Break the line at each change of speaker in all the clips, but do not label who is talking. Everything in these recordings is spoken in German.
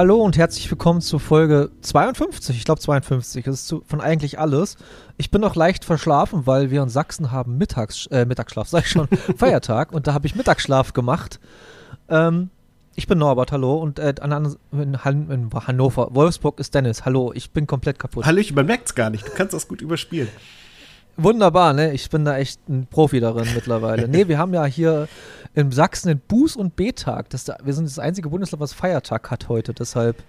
Hallo und herzlich willkommen zur Folge 52. Ich glaube 52. Das ist zu, von eigentlich alles. Ich bin noch leicht verschlafen, weil wir in Sachsen haben Mittags, äh, Mittagsschlaf, sag ich schon, Feiertag. Und da habe ich Mittagsschlaf gemacht. Ähm, ich bin Norbert, hallo. Und äh, an, in, Han in Hannover, Wolfsburg ist Dennis. Hallo, ich bin komplett kaputt.
Hallöchen, man merkt es gar nicht. Du kannst das gut überspielen.
Wunderbar, ne? Ich bin da echt ein Profi darin mittlerweile. nee, wir haben ja hier in Sachsen den Buß- und B-Tag. Wir sind das einzige Bundesland, was Feiertag hat heute, deshalb.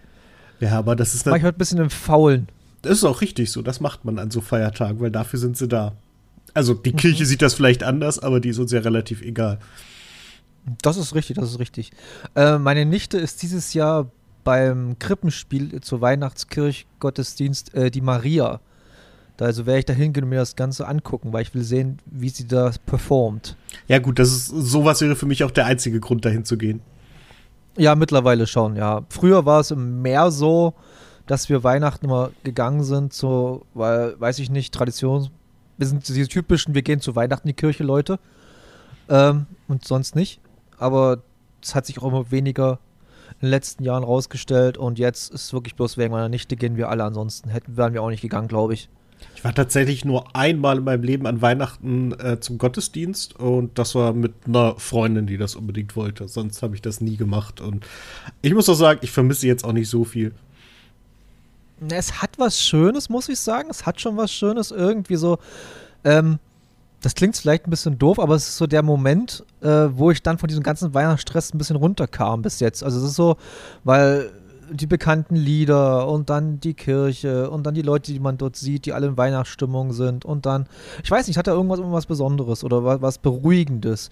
Ja, aber das ist.
Mach ich heute ein bisschen im Faulen.
Das ist auch richtig so. Das macht man an so Feiertagen, weil dafür sind sie da. Also die mhm. Kirche sieht das vielleicht anders, aber die ist uns ja relativ egal.
Das ist richtig, das ist richtig. Äh, meine Nichte ist dieses Jahr beim Krippenspiel zur Weihnachtskirchgottesdienst äh, die Maria. Da also werde ich da hingehen und mir das Ganze angucken, weil ich will sehen, wie sie da performt.
Ja, gut, das ist sowas wäre für mich auch der einzige Grund, dahin zu gehen.
Ja, mittlerweile schon, ja. Früher war es mehr so, dass wir Weihnachten immer gegangen sind, so, weil, weiß ich nicht, Tradition. Wir sind diese typischen, wir gehen zu Weihnachten in die Kirche, Leute. Ähm, und sonst nicht. Aber es hat sich auch immer weniger in den letzten Jahren rausgestellt und jetzt ist es wirklich bloß wegen meiner Nichte gehen wir alle. Ansonsten hätten, wären wir auch nicht gegangen, glaube ich.
Ich war tatsächlich nur einmal in meinem Leben an Weihnachten äh, zum Gottesdienst und das war mit einer Freundin, die das unbedingt wollte. Sonst habe ich das nie gemacht und ich muss auch sagen, ich vermisse jetzt auch nicht so viel.
Es hat was Schönes, muss ich sagen. Es hat schon was Schönes irgendwie so. Ähm, das klingt vielleicht ein bisschen doof, aber es ist so der Moment, äh, wo ich dann von diesem ganzen Weihnachtsstress ein bisschen runterkam bis jetzt. Also es ist so, weil die bekannten Lieder und dann die Kirche und dann die Leute, die man dort sieht, die alle in Weihnachtsstimmung sind und dann, ich weiß nicht, hat er irgendwas, irgendwas Besonderes oder was, was Beruhigendes,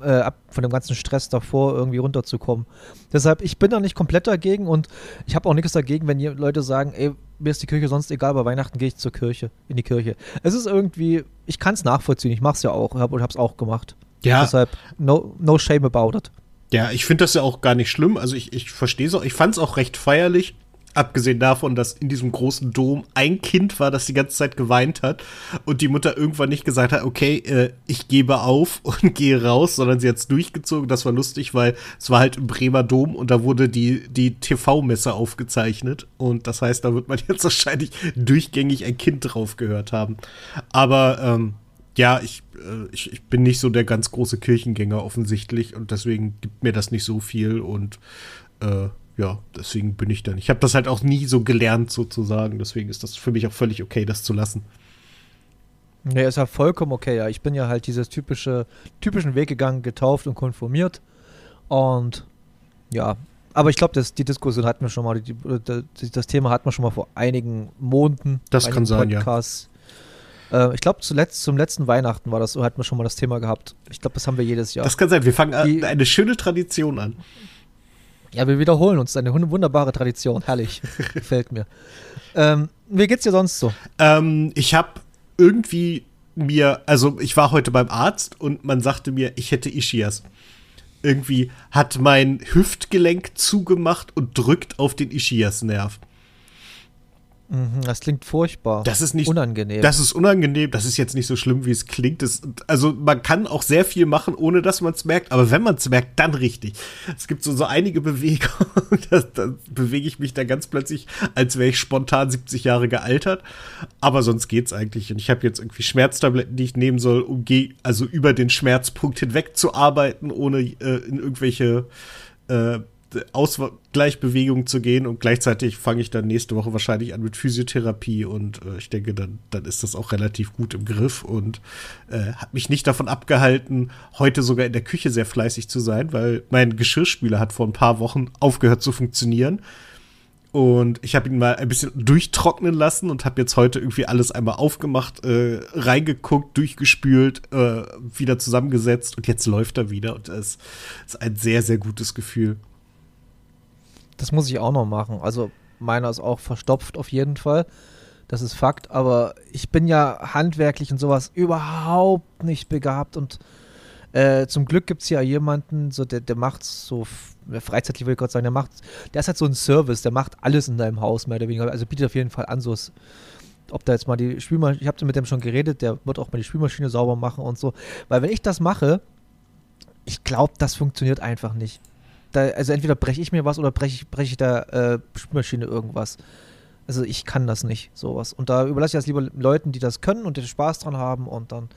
äh, ab von dem ganzen Stress davor irgendwie runterzukommen. Deshalb, ich bin da nicht komplett dagegen und ich habe auch nichts dagegen, wenn Leute sagen, ey, mir ist die Kirche sonst egal, bei Weihnachten gehe ich zur Kirche, in die Kirche. Es ist irgendwie, ich kann es nachvollziehen, ich mache es ja auch, hab, und habe es auch gemacht.
Ja.
Deshalb, no, no shame about it.
Ja, ich finde das ja auch gar nicht schlimm. Also ich, ich verstehe es auch. Ich fand es auch recht feierlich. Abgesehen davon, dass in diesem großen Dom ein Kind war, das die ganze Zeit geweint hat und die Mutter irgendwann nicht gesagt hat, okay, äh, ich gebe auf und gehe raus, sondern sie hat es durchgezogen. Das war lustig, weil es war halt im Bremer Dom und da wurde die, die TV-Messe aufgezeichnet. Und das heißt, da wird man jetzt wahrscheinlich durchgängig ein Kind drauf gehört haben. Aber ähm, ja, ich, äh, ich, ich, bin nicht so der ganz große Kirchengänger offensichtlich und deswegen gibt mir das nicht so viel und äh, ja, deswegen bin ich dann. Ich habe das halt auch nie so gelernt sozusagen, deswegen ist das für mich auch völlig okay, das zu lassen.
Nee, ist ja vollkommen okay, ja. Ich bin ja halt dieses typische, typischen Weg gegangen, getauft und konformiert und ja, aber ich glaube, die Diskussion hatten wir schon mal, die, das Thema hatten wir schon mal vor einigen Monaten.
Das kann sein,
Podcasts. ja. Äh, ich glaube, zuletzt, zum letzten Weihnachten war das, so hatten wir schon mal das Thema gehabt. Ich glaube, das haben wir jedes Jahr.
Das kann sein. Wir fangen Die, eine schöne Tradition an.
Ja, wir wiederholen uns. Eine wunderbare Tradition. Herrlich. Gefällt mir. Ähm, wie geht's dir sonst so?
Ähm, ich habe irgendwie mir, also ich war heute beim Arzt und man sagte mir, ich hätte Ischias. Irgendwie hat mein Hüftgelenk zugemacht und drückt auf den Ischias-Nerv.
Mhm, das klingt furchtbar.
Das ist nicht unangenehm. Das ist unangenehm. Das ist jetzt nicht so schlimm, wie es klingt. Das, also man kann auch sehr viel machen, ohne dass man es merkt. Aber wenn man es merkt, dann richtig. Es gibt so, so einige Bewegungen. da, da bewege ich mich da ganz plötzlich, als wäre ich spontan 70 Jahre gealtert. Aber sonst geht's eigentlich. Und ich habe jetzt irgendwie Schmerztabletten, die ich nehmen soll, um also über den Schmerzpunkt hinweg zu arbeiten, ohne äh, in irgendwelche äh, Ausgleichbewegung zu gehen und gleichzeitig fange ich dann nächste Woche wahrscheinlich an mit Physiotherapie und äh, ich denke, dann, dann ist das auch relativ gut im Griff und äh, hat mich nicht davon abgehalten, heute sogar in der Küche sehr fleißig zu sein, weil mein Geschirrspüler hat vor ein paar Wochen aufgehört zu funktionieren. Und ich habe ihn mal ein bisschen durchtrocknen lassen und habe jetzt heute irgendwie alles einmal aufgemacht, äh, reingeguckt, durchgespült, äh, wieder zusammengesetzt und jetzt läuft er wieder und es ist ein sehr, sehr gutes Gefühl.
Das muss ich auch noch machen. Also meiner ist auch verstopft auf jeden Fall. Das ist Fakt. Aber ich bin ja handwerklich und sowas überhaupt nicht begabt. Und äh, zum Glück gibt es ja jemanden, so, der, der macht so freizeitlich, würde ich gerade sagen, der macht, der ist halt so ein Service, der macht alles in deinem Haus, mehr oder weniger. Also bietet auf jeden Fall an, so ob da jetzt mal die Spülmaschine, ich habe mit dem schon geredet, der wird auch mal die Spülmaschine sauber machen und so. Weil wenn ich das mache, ich glaube, das funktioniert einfach nicht. Da, also entweder breche ich mir was oder breche ich, brech ich der äh, Spülmaschine irgendwas. Also ich kann das nicht, sowas. Und da überlasse ich das lieber Leuten, die das können und die Spaß dran haben. Und dann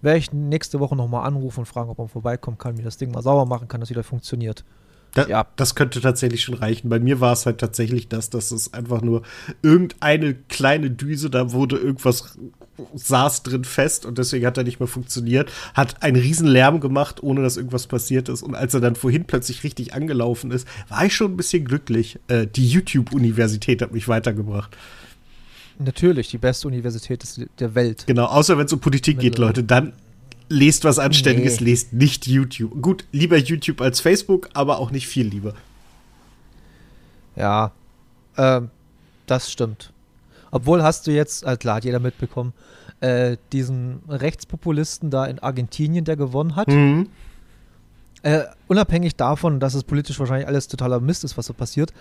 werde ich nächste Woche nochmal anrufen und fragen, ob man vorbeikommen kann, mir das Ding mal sauber machen kann, dass wieder funktioniert.
Da, ja. Das könnte tatsächlich schon reichen. Bei mir war es halt tatsächlich das, dass es einfach nur irgendeine kleine Düse, da wurde irgendwas saß drin fest und deswegen hat er nicht mehr funktioniert. Hat einen riesen Lärm gemacht, ohne dass irgendwas passiert ist. Und als er dann vorhin plötzlich richtig angelaufen ist, war ich schon ein bisschen glücklich. Äh, die YouTube-Universität hat mich weitergebracht.
Natürlich, die beste Universität der Welt.
Genau, außer wenn es um Politik geht, Leute, dann lest was Anständiges, nee. lest nicht YouTube. Gut, lieber YouTube als Facebook, aber auch nicht viel lieber.
Ja, ähm, das stimmt. Obwohl hast du jetzt, äh, klar, hat jeder mitbekommen, äh, diesen Rechtspopulisten da in Argentinien, der gewonnen hat. Mhm. Äh, unabhängig davon, dass es politisch wahrscheinlich alles totaler Mist ist, was so passiert.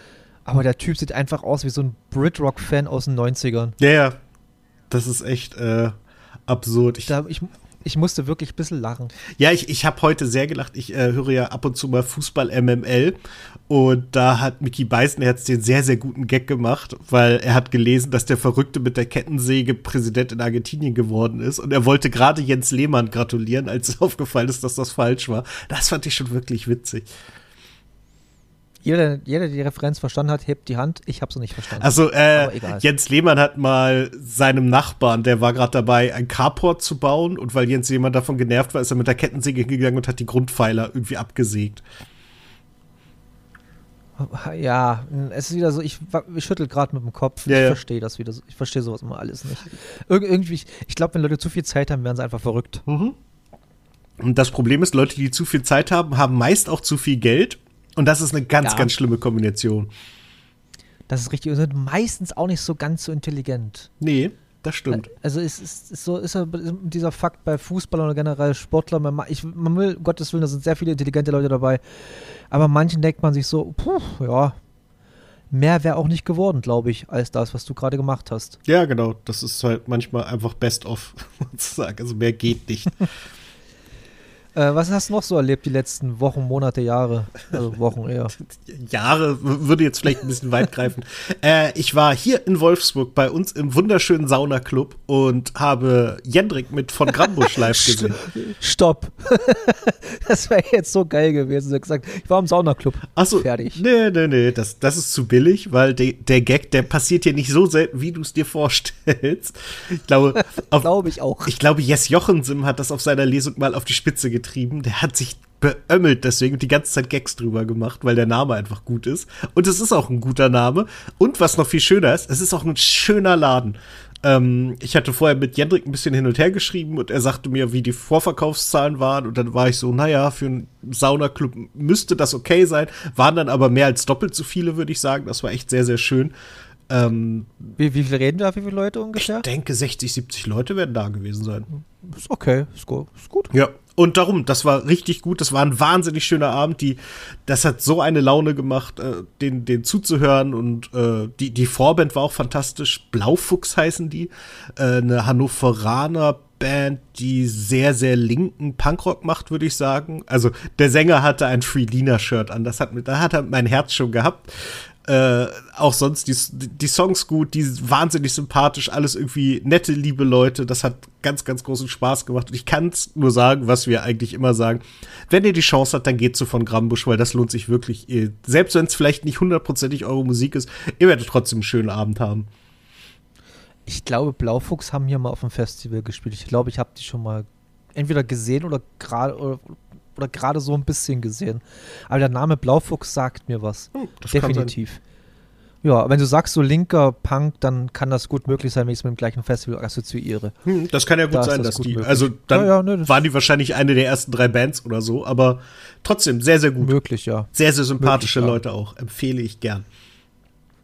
Aber der Typ sieht einfach aus wie so ein Brit-Rock-Fan aus den 90ern.
Ja, ja. Das ist echt äh, absurd.
Ich, da, ich, ich musste wirklich ein bisschen lachen.
Ja, ich, ich habe heute sehr gelacht. Ich äh, höre ja ab und zu mal Fußball MML und da hat Mickey Beisenherz den sehr, sehr guten Gag gemacht, weil er hat gelesen, dass der Verrückte mit der Kettensäge Präsident in Argentinien geworden ist und er wollte gerade Jens Lehmann gratulieren, als aufgefallen ist, dass das falsch war. Das fand ich schon wirklich witzig.
Jeder, jeder, der die Referenz verstanden hat, hebt die Hand. Ich habe sie nicht verstanden.
Also, äh, Jens Lehmann hat mal seinem Nachbarn, der war gerade dabei, ein Carport zu bauen. Und weil Jens Lehmann davon genervt war, ist er mit der Kettensäge hingegangen und hat die Grundpfeiler irgendwie abgesägt.
Ja, es ist wieder so, ich, ich schüttel gerade mit dem Kopf. Ja, ich ja. verstehe das wieder. Ich verstehe sowas immer alles nicht. Ir irgendwie, ich glaube, wenn Leute zu viel Zeit haben, werden sie einfach verrückt. Mhm.
Und das Problem ist, Leute, die zu viel Zeit haben, haben meist auch zu viel Geld und das ist eine ganz, ja. ganz schlimme Kombination.
Das ist richtig. Und sind meistens auch nicht so ganz so intelligent.
Nee, das stimmt.
Also es ist, ist so ist dieser Fakt bei Fußballern oder generell Sportlern. Man, ich, man will, um Gottes Willen, da sind sehr viele intelligente Leute dabei. Aber manchen denkt man sich so, puh, ja, mehr wäre auch nicht geworden, glaube ich, als das, was du gerade gemacht hast.
Ja, genau. Das ist halt manchmal einfach best of, sozusagen. Also mehr geht nicht.
Äh, was hast du noch so erlebt die letzten Wochen, Monate, Jahre? Also Wochen eher.
Jahre würde jetzt vielleicht ein bisschen weit greifen. Äh, ich war hier in Wolfsburg bei uns im wunderschönen Saunaclub und habe Jendrik mit von Grambusch live gesehen.
Stopp. das wäre jetzt so geil gewesen. Hast gesagt, ich war im Saunaclub.
Achso. Fertig. Nee, nee, nee. Das, das ist zu billig, weil de, der Gag, der passiert hier nicht so selten, wie du es dir vorstellst. Ich glaube,
glaube ich auch.
Ich glaube, Jess Jochensim hat das auf seiner Lesung mal auf die Spitze getrieben getrieben. Der hat sich beömmelt deswegen die ganze Zeit Gags drüber gemacht, weil der Name einfach gut ist. Und es ist auch ein guter Name. Und was noch viel schöner ist, es ist auch ein schöner Laden. Ähm, ich hatte vorher mit Jendrik ein bisschen hin und her geschrieben und er sagte mir, wie die Vorverkaufszahlen waren. Und dann war ich so, naja, für einen Saunaclub müsste das okay sein. Waren dann aber mehr als doppelt so viele, würde ich sagen. Das war echt sehr, sehr schön.
Ähm, wie, wie viel reden da? Wie viele Leute ungefähr?
Ich denke, 60, 70 Leute werden da gewesen sein.
Ist okay, ist gut. Ist gut.
Ja, und darum, das war richtig gut. Das war ein wahnsinnig schöner Abend. Die, das hat so eine Laune gemacht, äh, den, den zuzuhören. Und äh, die, die Vorband war auch fantastisch. Blaufuchs heißen die. Äh, eine Hannoveraner Band, die sehr, sehr linken Punkrock macht, würde ich sagen. Also der Sänger hatte ein Freeliner-Shirt an. Das hat, da hat er mein Herz schon gehabt. Äh, auch sonst die, die Songs gut, die wahnsinnig sympathisch, alles irgendwie nette, liebe Leute. Das hat ganz, ganz großen Spaß gemacht. Und ich kann es nur sagen, was wir eigentlich immer sagen. Wenn ihr die Chance habt, dann geht zu von Grambusch, weil das lohnt sich wirklich. Selbst wenn es vielleicht nicht hundertprozentig eure Musik ist, ihr werdet trotzdem einen schönen Abend haben.
Ich glaube, Blaufuchs haben hier mal auf dem Festival gespielt. Ich glaube, ich habe die schon mal entweder gesehen oder gerade oder, gerade so ein bisschen gesehen. Aber der Name Blaufuchs sagt mir was. Hm, Definitiv. Ja, wenn du sagst so linker Punk, dann kann das gut möglich sein, wenn ich es mit dem gleichen Festival assoziiere.
Hm, das kann ja gut da sein, das dass die, möglich. also dann ja, ja, ne, waren die wahrscheinlich eine der ersten drei Bands oder so, aber trotzdem sehr, sehr gut.
Möglich, ja.
Sehr, sehr sympathische möglich, Leute auch. Empfehle ich gern.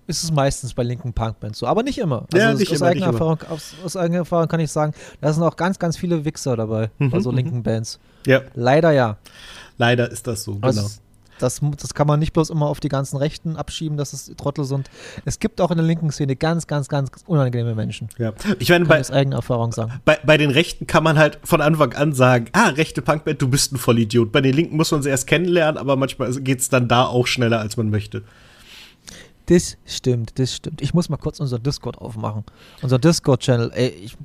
Ist es meistens bei linken Punk-Bands so, aber nicht immer. Also ja, nicht aus, immer, eigener nicht Erfahrung, aus, aus, eigener Erfahrung kann ich sagen, da sind auch ganz, ganz viele Wichser dabei mhm, bei so mhm. linken Bands. Ja. Leider ja.
Leider ist das so, also, genau.
Das, das kann man nicht bloß immer auf die ganzen Rechten abschieben, dass es Trottel sind. Es gibt auch in der linken Szene ganz, ganz, ganz unangenehme Menschen.
Ja. Ich meine,
bei, aus eigener Erfahrung sagen.
Bei, bei den Rechten kann man halt von Anfang an sagen, ah, rechte Punkband, du bist ein Vollidiot. Bei den Linken muss man sie erst kennenlernen, aber manchmal geht es dann da auch schneller, als man möchte.
Das stimmt, das stimmt. Ich muss mal kurz unser Discord aufmachen. Unser Discord-Channel, ey, ich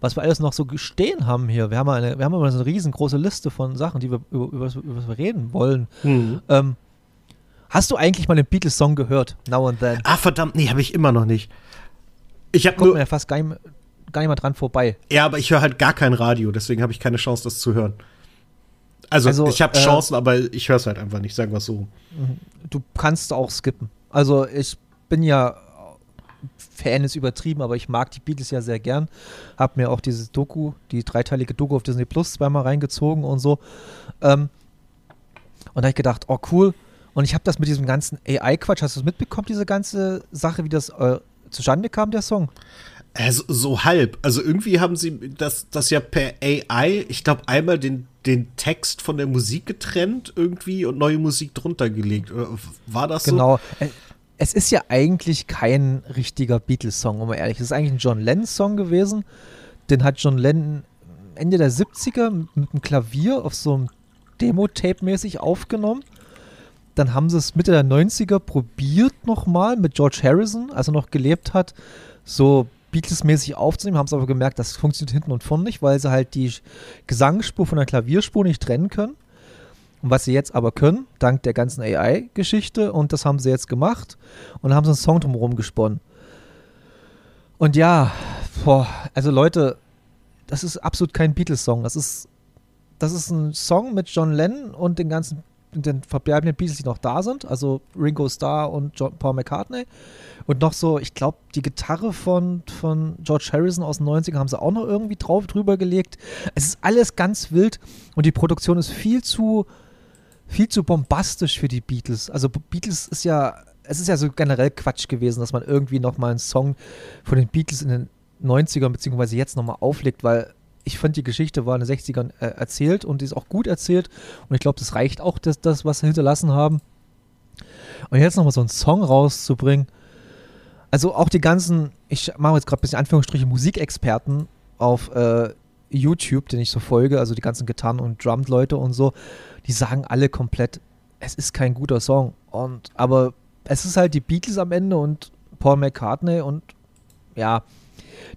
was wir alles noch so stehen haben hier. Wir haben, eine, wir haben immer so eine riesengroße Liste von Sachen, die wir, über, über, über was wir reden wollen. Mhm. Ähm, hast du eigentlich mal den Beatles-Song gehört? Now and Then.
Ah, verdammt, nee, habe ich immer noch nicht. Ich habe
nur. ja fast gar nicht, gar nicht mal dran vorbei.
Ja, aber ich höre halt gar kein Radio, deswegen habe ich keine Chance, das zu hören. Also, also ich habe äh, Chancen, aber ich höre es halt einfach nicht, sagen wir so.
Mhm. Du kannst auch skippen. Also ich bin ja Fan ist übertrieben, aber ich mag die Beatles ja sehr gern. Hab mir auch dieses Doku, die dreiteilige Doku auf Disney Plus zweimal reingezogen und so. Ähm, und da habe ich gedacht, oh cool. Und ich habe das mit diesem ganzen AI-Quatsch, hast du es mitbekommen, diese ganze Sache, wie das äh, zustande kam, der Song?
Also, so halb. Also irgendwie haben sie das, das ja per AI, ich glaube, einmal den, den Text von der Musik getrennt irgendwie und neue Musik drunter gelegt. War das
genau. so? Genau. Äh, es ist ja eigentlich kein richtiger Beatles-Song, um mal ehrlich. Es ist eigentlich ein John Lennon-Song gewesen. Den hat John Lennon Ende der 70er mit einem Klavier auf so einem Demo-Tape mäßig aufgenommen. Dann haben sie es Mitte der 90er probiert nochmal mit George Harrison, als er noch gelebt hat, so Beatles-mäßig aufzunehmen, haben sie aber gemerkt, das funktioniert hinten und vorne nicht, weil sie halt die Gesangsspur von der Klavierspur nicht trennen können. Und was sie jetzt aber können, dank der ganzen AI-Geschichte, und das haben sie jetzt gemacht und haben so einen Song drumherum gesponnen. Und ja, boah, also Leute, das ist absolut kein Beatles-Song. Das ist, das ist ein Song mit John Lennon und den ganzen den verbleibenden Beatles, die noch da sind, also Ringo Starr und John, Paul McCartney. Und noch so, ich glaube, die Gitarre von, von George Harrison aus den 90ern haben sie auch noch irgendwie drauf drüber gelegt. Es ist alles ganz wild und die Produktion ist viel zu, viel zu bombastisch für die Beatles. Also Beatles ist ja, es ist ja so generell Quatsch gewesen, dass man irgendwie nochmal einen Song von den Beatles in den 90ern beziehungsweise jetzt nochmal auflegt, weil ich fand, die Geschichte war in den 60ern äh, erzählt und die ist auch gut erzählt und ich glaube, das reicht auch, das, das, was sie hinterlassen haben. Und jetzt nochmal so einen Song rauszubringen, also auch die ganzen, ich mache jetzt gerade ein bisschen Anführungsstriche Musikexperten auf äh, YouTube, den ich so folge, also die ganzen Gitarren- und Drum-Leute und so, die sagen alle komplett, es ist kein guter Song. Und, aber es ist halt die Beatles am Ende und Paul McCartney und ja,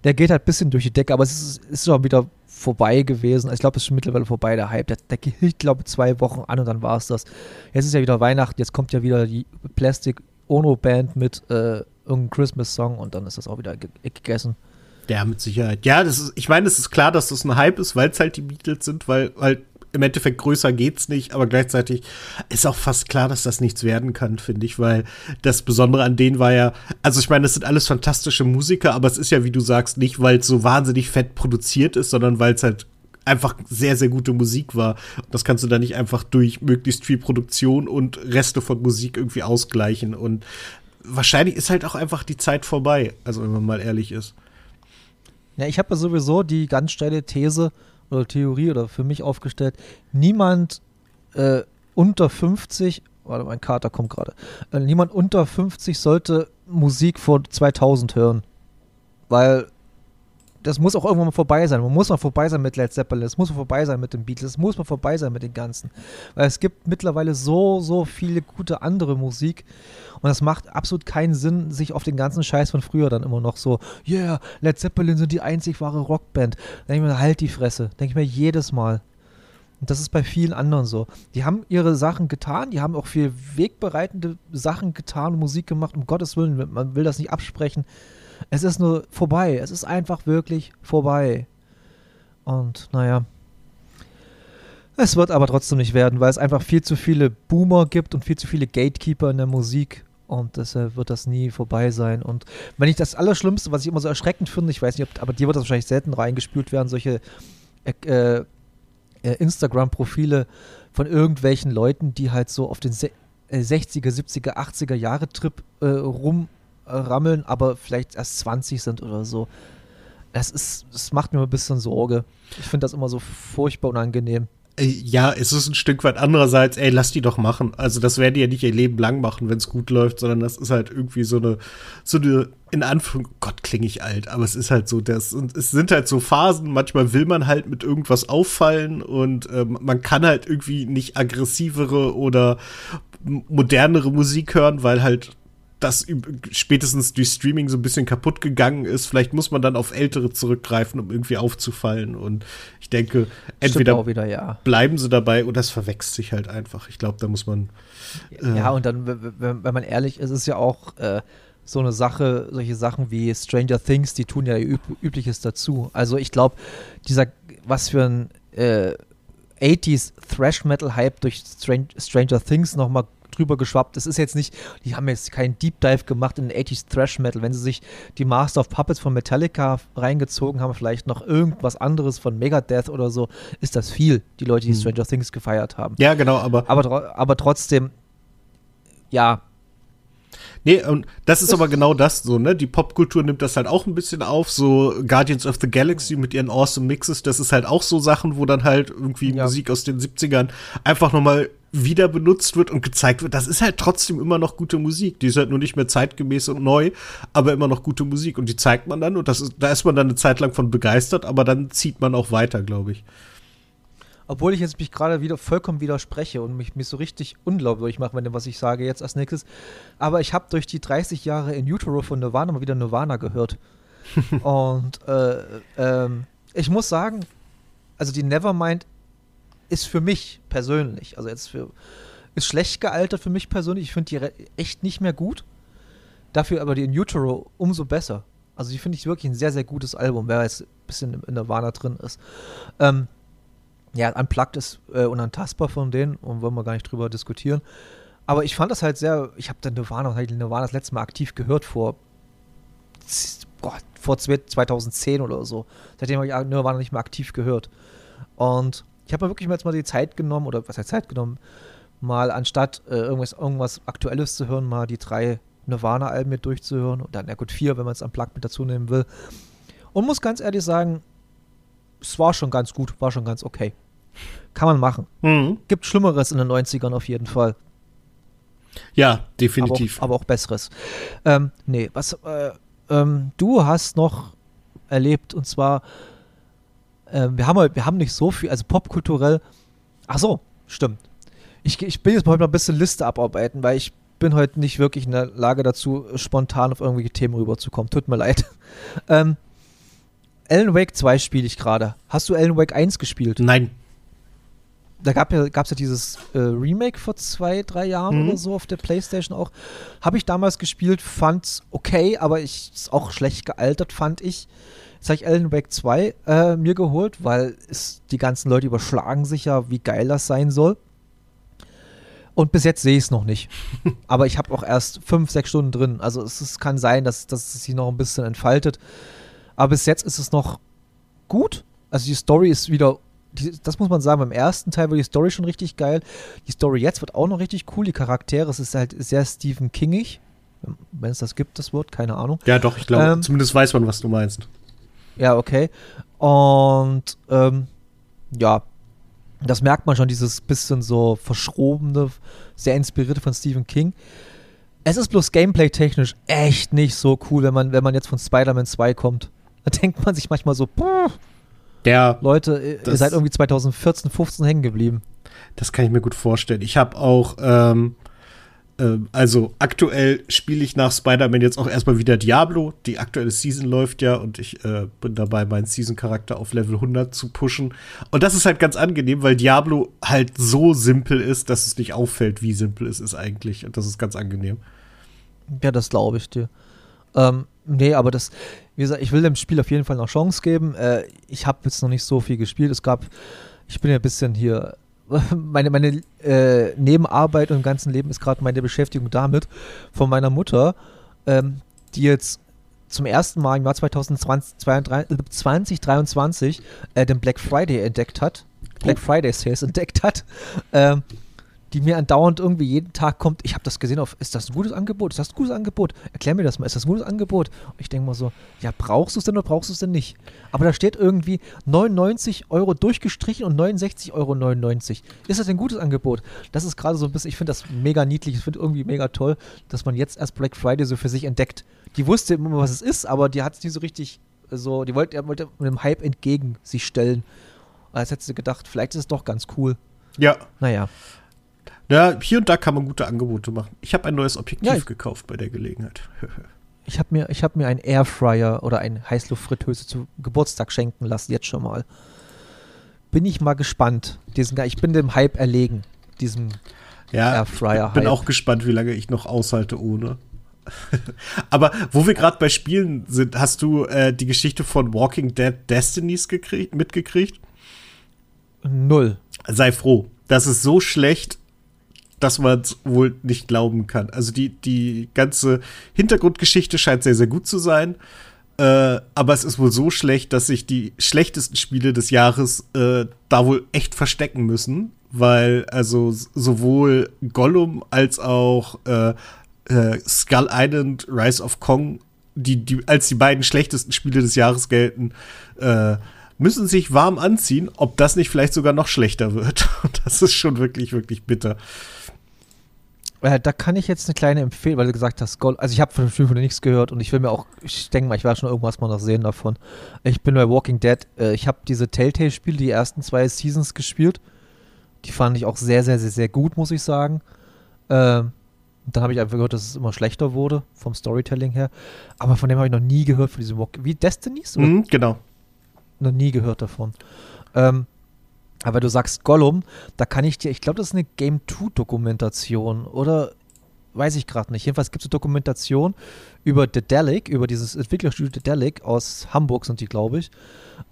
der geht halt ein bisschen durch die Decke, aber es ist, ist schon wieder vorbei gewesen. Ich glaube, es ist schon mittlerweile vorbei, der Hype. Der, der hielt, glaube ich, zwei Wochen an und dann war es das. Jetzt ist ja wieder Weihnachten, jetzt kommt ja wieder die Plastic Ono Band mit äh, irgendeinem Christmas-Song und dann ist das auch wieder gegessen.
Ja, mit Sicherheit. Ja, das ist, ich meine, es ist klar, dass das ein Hype ist, weil es halt die Beatles sind, weil halt im Endeffekt größer geht's nicht, aber gleichzeitig ist auch fast klar, dass das nichts werden kann, finde ich, weil das Besondere an denen war ja, also ich meine, das sind alles fantastische Musiker, aber es ist ja, wie du sagst, nicht, weil es so wahnsinnig fett produziert ist, sondern weil es halt einfach sehr, sehr gute Musik war. Das kannst du da nicht einfach durch möglichst viel Produktion und Reste von Musik irgendwie ausgleichen. Und wahrscheinlich ist halt auch einfach die Zeit vorbei, also wenn man mal ehrlich ist.
Ja, ich habe ja sowieso die ganz steile These, oder Theorie oder für mich aufgestellt, niemand äh, unter 50, warte, mein Kater kommt gerade, äh, niemand unter 50 sollte Musik vor 2000 hören. Weil das muss auch irgendwann mal vorbei sein. Man muss mal vorbei sein mit Led Zeppelin, es muss mal vorbei sein mit den Beatles, es muss mal vorbei sein mit den Ganzen. Weil es gibt mittlerweile so, so viele gute andere Musik und das macht absolut keinen Sinn, sich auf den ganzen Scheiß von früher dann immer noch so, yeah, Led Zeppelin sind die einzig wahre Rockband. Denke ich mir, halt die Fresse. Denke ich mir jedes Mal. Und das ist bei vielen anderen so. Die haben ihre Sachen getan, die haben auch viel wegbereitende Sachen getan, Musik gemacht, um Gottes Willen, man will das nicht absprechen. Es ist nur vorbei. Es ist einfach wirklich vorbei. Und naja. Es wird aber trotzdem nicht werden, weil es einfach viel zu viele Boomer gibt und viel zu viele Gatekeeper in der Musik. Und deshalb wird das nie vorbei sein. Und wenn ich das Allerschlimmste, was ich immer so erschreckend finde, ich weiß nicht, ob, aber dir wird das wahrscheinlich selten reingespült werden, solche äh, äh, Instagram-Profile von irgendwelchen Leuten, die halt so auf den 60er, 70er, 80er Jahre Trip äh, rum rammeln, aber vielleicht erst 20 sind oder so. Es ist, es macht mir ein bisschen Sorge. Ich finde das immer so furchtbar unangenehm.
Äh, ja, es ist ein Stück weit andererseits, ey, lass die doch machen. Also das werden die ja nicht ihr Leben lang machen, wenn es gut läuft, sondern das ist halt irgendwie so eine, so eine, in Anführung, Gott, klinge ich alt, aber es ist halt so, das, und es sind halt so Phasen, manchmal will man halt mit irgendwas auffallen und äh, man kann halt irgendwie nicht aggressivere oder modernere Musik hören, weil halt das spätestens durch Streaming so ein bisschen kaputt gegangen ist. Vielleicht muss man dann auf ältere zurückgreifen, um irgendwie aufzufallen. Und ich denke, entweder
wieder, ja.
bleiben sie dabei oder es verwechselt sich halt einfach. Ich glaube, da muss man.
Äh ja, und dann, wenn, wenn, man ehrlich ist, ist ja auch äh, so eine Sache, solche Sachen wie Stranger Things, die tun ja üb Übliches dazu. Also ich glaube, dieser, was für ein äh, 80s Thrash Metal Hype durch Stran Stranger Things nochmal drüber geschwappt. Es ist jetzt nicht, die haben jetzt keinen Deep Dive gemacht in den 80s Thrash Metal. Wenn sie sich die Master of Puppets von Metallica reingezogen haben, vielleicht noch irgendwas anderes von Megadeth oder so, ist das viel, die Leute, die hm. Stranger Things gefeiert haben.
Ja, genau, aber.
Aber, aber trotzdem, ja,
Nee, und das ist aber genau das so, ne? Die Popkultur nimmt das halt auch ein bisschen auf, so Guardians of the Galaxy mit ihren Awesome Mixes, das ist halt auch so Sachen, wo dann halt irgendwie ja. Musik aus den 70ern einfach nochmal wieder benutzt wird und gezeigt wird, das ist halt trotzdem immer noch gute Musik. Die ist halt nur nicht mehr zeitgemäß und neu, aber immer noch gute Musik. Und die zeigt man dann und das ist, da ist man dann eine Zeit lang von begeistert, aber dann zieht man auch weiter, glaube ich.
Obwohl ich jetzt mich gerade wieder vollkommen widerspreche und mich, mich so richtig unglaubwürdig mache, wenn was ich sage jetzt als nächstes. Aber ich habe durch die 30 Jahre in Utero von Nirvana mal wieder Nirvana gehört. und äh, ähm, ich muss sagen, also die Nevermind ist für mich persönlich, also jetzt für, ist schlecht gealtert für mich persönlich. Ich finde die echt nicht mehr gut. Dafür aber die in Utero umso besser. Also die finde ich wirklich ein sehr, sehr gutes Album, wer jetzt ein bisschen in Warner drin ist. Ähm, ja, Unplugged ist äh, unantastbar von denen und wollen wir gar nicht drüber diskutieren. Aber ich fand das halt sehr, ich habe dann Nirvana, Nirvana das letzte Mal aktiv gehört vor, boah, vor 2010 oder so. Seitdem habe ich Nirvana nicht mehr aktiv gehört. Und ich habe mir wirklich jetzt mal die Zeit genommen, oder was heißt Zeit genommen, mal anstatt äh, irgendwas, irgendwas Aktuelles zu hören, mal die drei Nirvana-Alben mit durchzuhören. Und dann, ja gut, vier, wenn man es am Plug mit dazu nehmen will. Und muss ganz ehrlich sagen, es war schon ganz gut, war schon ganz okay. Kann man machen. Mhm. Gibt Schlimmeres in den 90ern auf jeden Fall.
Ja, definitiv.
Aber auch, aber auch Besseres. Ähm, nee, was, äh, ähm, du hast noch erlebt und zwar äh, wir, haben, wir haben nicht so viel, also popkulturell. Ach so, stimmt. Ich, ich bin jetzt mal ein bisschen Liste abarbeiten, weil ich bin heute nicht wirklich in der Lage dazu, spontan auf irgendwelche Themen rüberzukommen. Tut mir leid. Ähm, Alan Wake 2 spiele ich gerade. Hast du Alan Wake 1 gespielt?
Nein.
Da gab ja, es ja dieses äh, Remake vor zwei, drei Jahren mhm. oder so auf der Playstation auch. Habe ich damals gespielt, fand's okay, aber ich ist auch schlecht gealtert, fand ich. Jetzt habe ich Alan Wake 2 äh, mir geholt, weil es, die ganzen Leute überschlagen sich ja, wie geil das sein soll. Und bis jetzt sehe ich es noch nicht. Aber ich habe auch erst fünf, sechs Stunden drin. Also es, es kann sein, dass, dass es sich noch ein bisschen entfaltet. Aber bis jetzt ist es noch gut. Also die Story ist wieder, die, das muss man sagen, beim ersten Teil war die Story schon richtig geil. Die Story jetzt wird auch noch richtig cool. Die Charaktere, es ist halt sehr Stephen Kingig. Wenn es das gibt, das Wort, keine Ahnung.
Ja, doch, ich glaube, ähm, zumindest weiß man, was du meinst.
Ja, okay. Und ähm, ja, das merkt man schon, dieses bisschen so verschrobene, sehr inspirierte von Stephen King. Es ist bloß gameplay-technisch echt nicht so cool, wenn man, wenn man jetzt von Spider-Man 2 kommt. Da denkt man sich manchmal so, Puh,
der,
Leute, ihr seid irgendwie 2014, 15 hängen geblieben.
Das kann ich mir gut vorstellen. Ich habe auch ähm, ähm, also aktuell spiele ich nach Spider-Man jetzt auch erstmal wieder Diablo. Die aktuelle Season läuft ja und ich äh, bin dabei, meinen Season-Charakter auf Level 100 zu pushen. Und das ist halt ganz angenehm, weil Diablo halt so simpel ist, dass es nicht auffällt, wie simpel es ist eigentlich. Und das ist ganz angenehm.
Ja, das glaube ich dir. Ähm, nee, aber das, wie gesagt, ich will dem Spiel auf jeden Fall noch Chance geben. Äh, ich habe jetzt noch nicht so viel gespielt. Es gab, ich bin ja ein bisschen hier meine, meine äh, Nebenarbeit und im ganzen Leben ist gerade meine Beschäftigung damit von meiner Mutter, ähm, die jetzt zum ersten Mal im Jahr 2020, 2023 äh, den Black Friday entdeckt hat, Black oh. Friday Sales entdeckt hat. Ähm, die mir andauernd irgendwie jeden Tag kommt, ich habe das gesehen auf, ist das ein gutes Angebot? Ist das ein gutes Angebot? Erklär mir das mal, ist das ein gutes Angebot? Und ich denke mal so, ja, brauchst du es denn oder brauchst du es denn nicht? Aber da steht irgendwie 99 Euro durchgestrichen und 69,99 Euro. Ist das ein gutes Angebot? Das ist gerade so ein bisschen, ich finde das mega niedlich, ich finde irgendwie mega toll, dass man jetzt erst Black Friday so für sich entdeckt. Die wusste immer, was es ist, aber die hat es nie so richtig so, die wollte, wollte mit dem Hype entgegen sich stellen. Als hätte sie gedacht, vielleicht ist es doch ganz cool.
Ja.
Naja.
Ja, hier und da kann man gute Angebote machen. Ich habe ein neues Objektiv
Ja,
gekauft bei der Gelegenheit.
Ich habe mir, ich hab mir einen Airfryer oder eine Heißluftfritteuse zu Geburtstag schenken lassen, jetzt schon mal. Bin ich mal gespannt. Diesen, ich bin dem Hype erlegen, diesem
Ja,
Airfryer
ich bin auch gespannt, wie lange ich noch aushalte ohne. Aber wo wir gerade bei Spielen sind, hast du äh, die Geschichte von Walking Dead Destinies gekriegt, mitgekriegt?
Null.
Sei froh. Das ist so schlecht, dass man es wohl nicht glauben kann. Also die, die ganze Hintergrundgeschichte scheint sehr, sehr gut zu sein. Äh, aber es ist wohl so schlecht, dass sich die schlechtesten Spiele des Jahres äh, da wohl echt verstecken müssen. Weil also sowohl Gollum als auch äh, äh, Skull Island, Rise of Kong, die, die als die beiden schlechtesten Spiele des Jahres gelten, äh, müssen sich warm anziehen, ob das nicht vielleicht sogar noch schlechter wird. Und das ist schon wirklich, wirklich bitter.
Äh, da kann ich jetzt eine kleine Empfehlung, weil du gesagt hast, Gold, also ich habe von dem Spiel von dir nichts gehört und ich will mir auch, ich denke mal, ich werde schon irgendwas mal noch sehen davon. Ich bin bei Walking Dead, äh, ich habe diese Telltale-Spiele, die ersten zwei Seasons gespielt. Die fand ich auch sehr, sehr, sehr, sehr gut, muss ich sagen. Ähm, dann habe ich einfach gehört, dass es immer schlechter wurde, vom Storytelling her. Aber von dem habe ich noch nie gehört, von diesem Walking Wie Destinies?
Mhm, genau.
noch nie gehört davon. Ähm, aber du sagst Gollum, da kann ich dir, ich glaube, das ist eine Game 2 Dokumentation oder weiß ich gerade nicht. Jedenfalls gibt es eine Dokumentation über Dedelic, über dieses Entwicklerstudio Dedelic aus Hamburg sind die, glaube ich.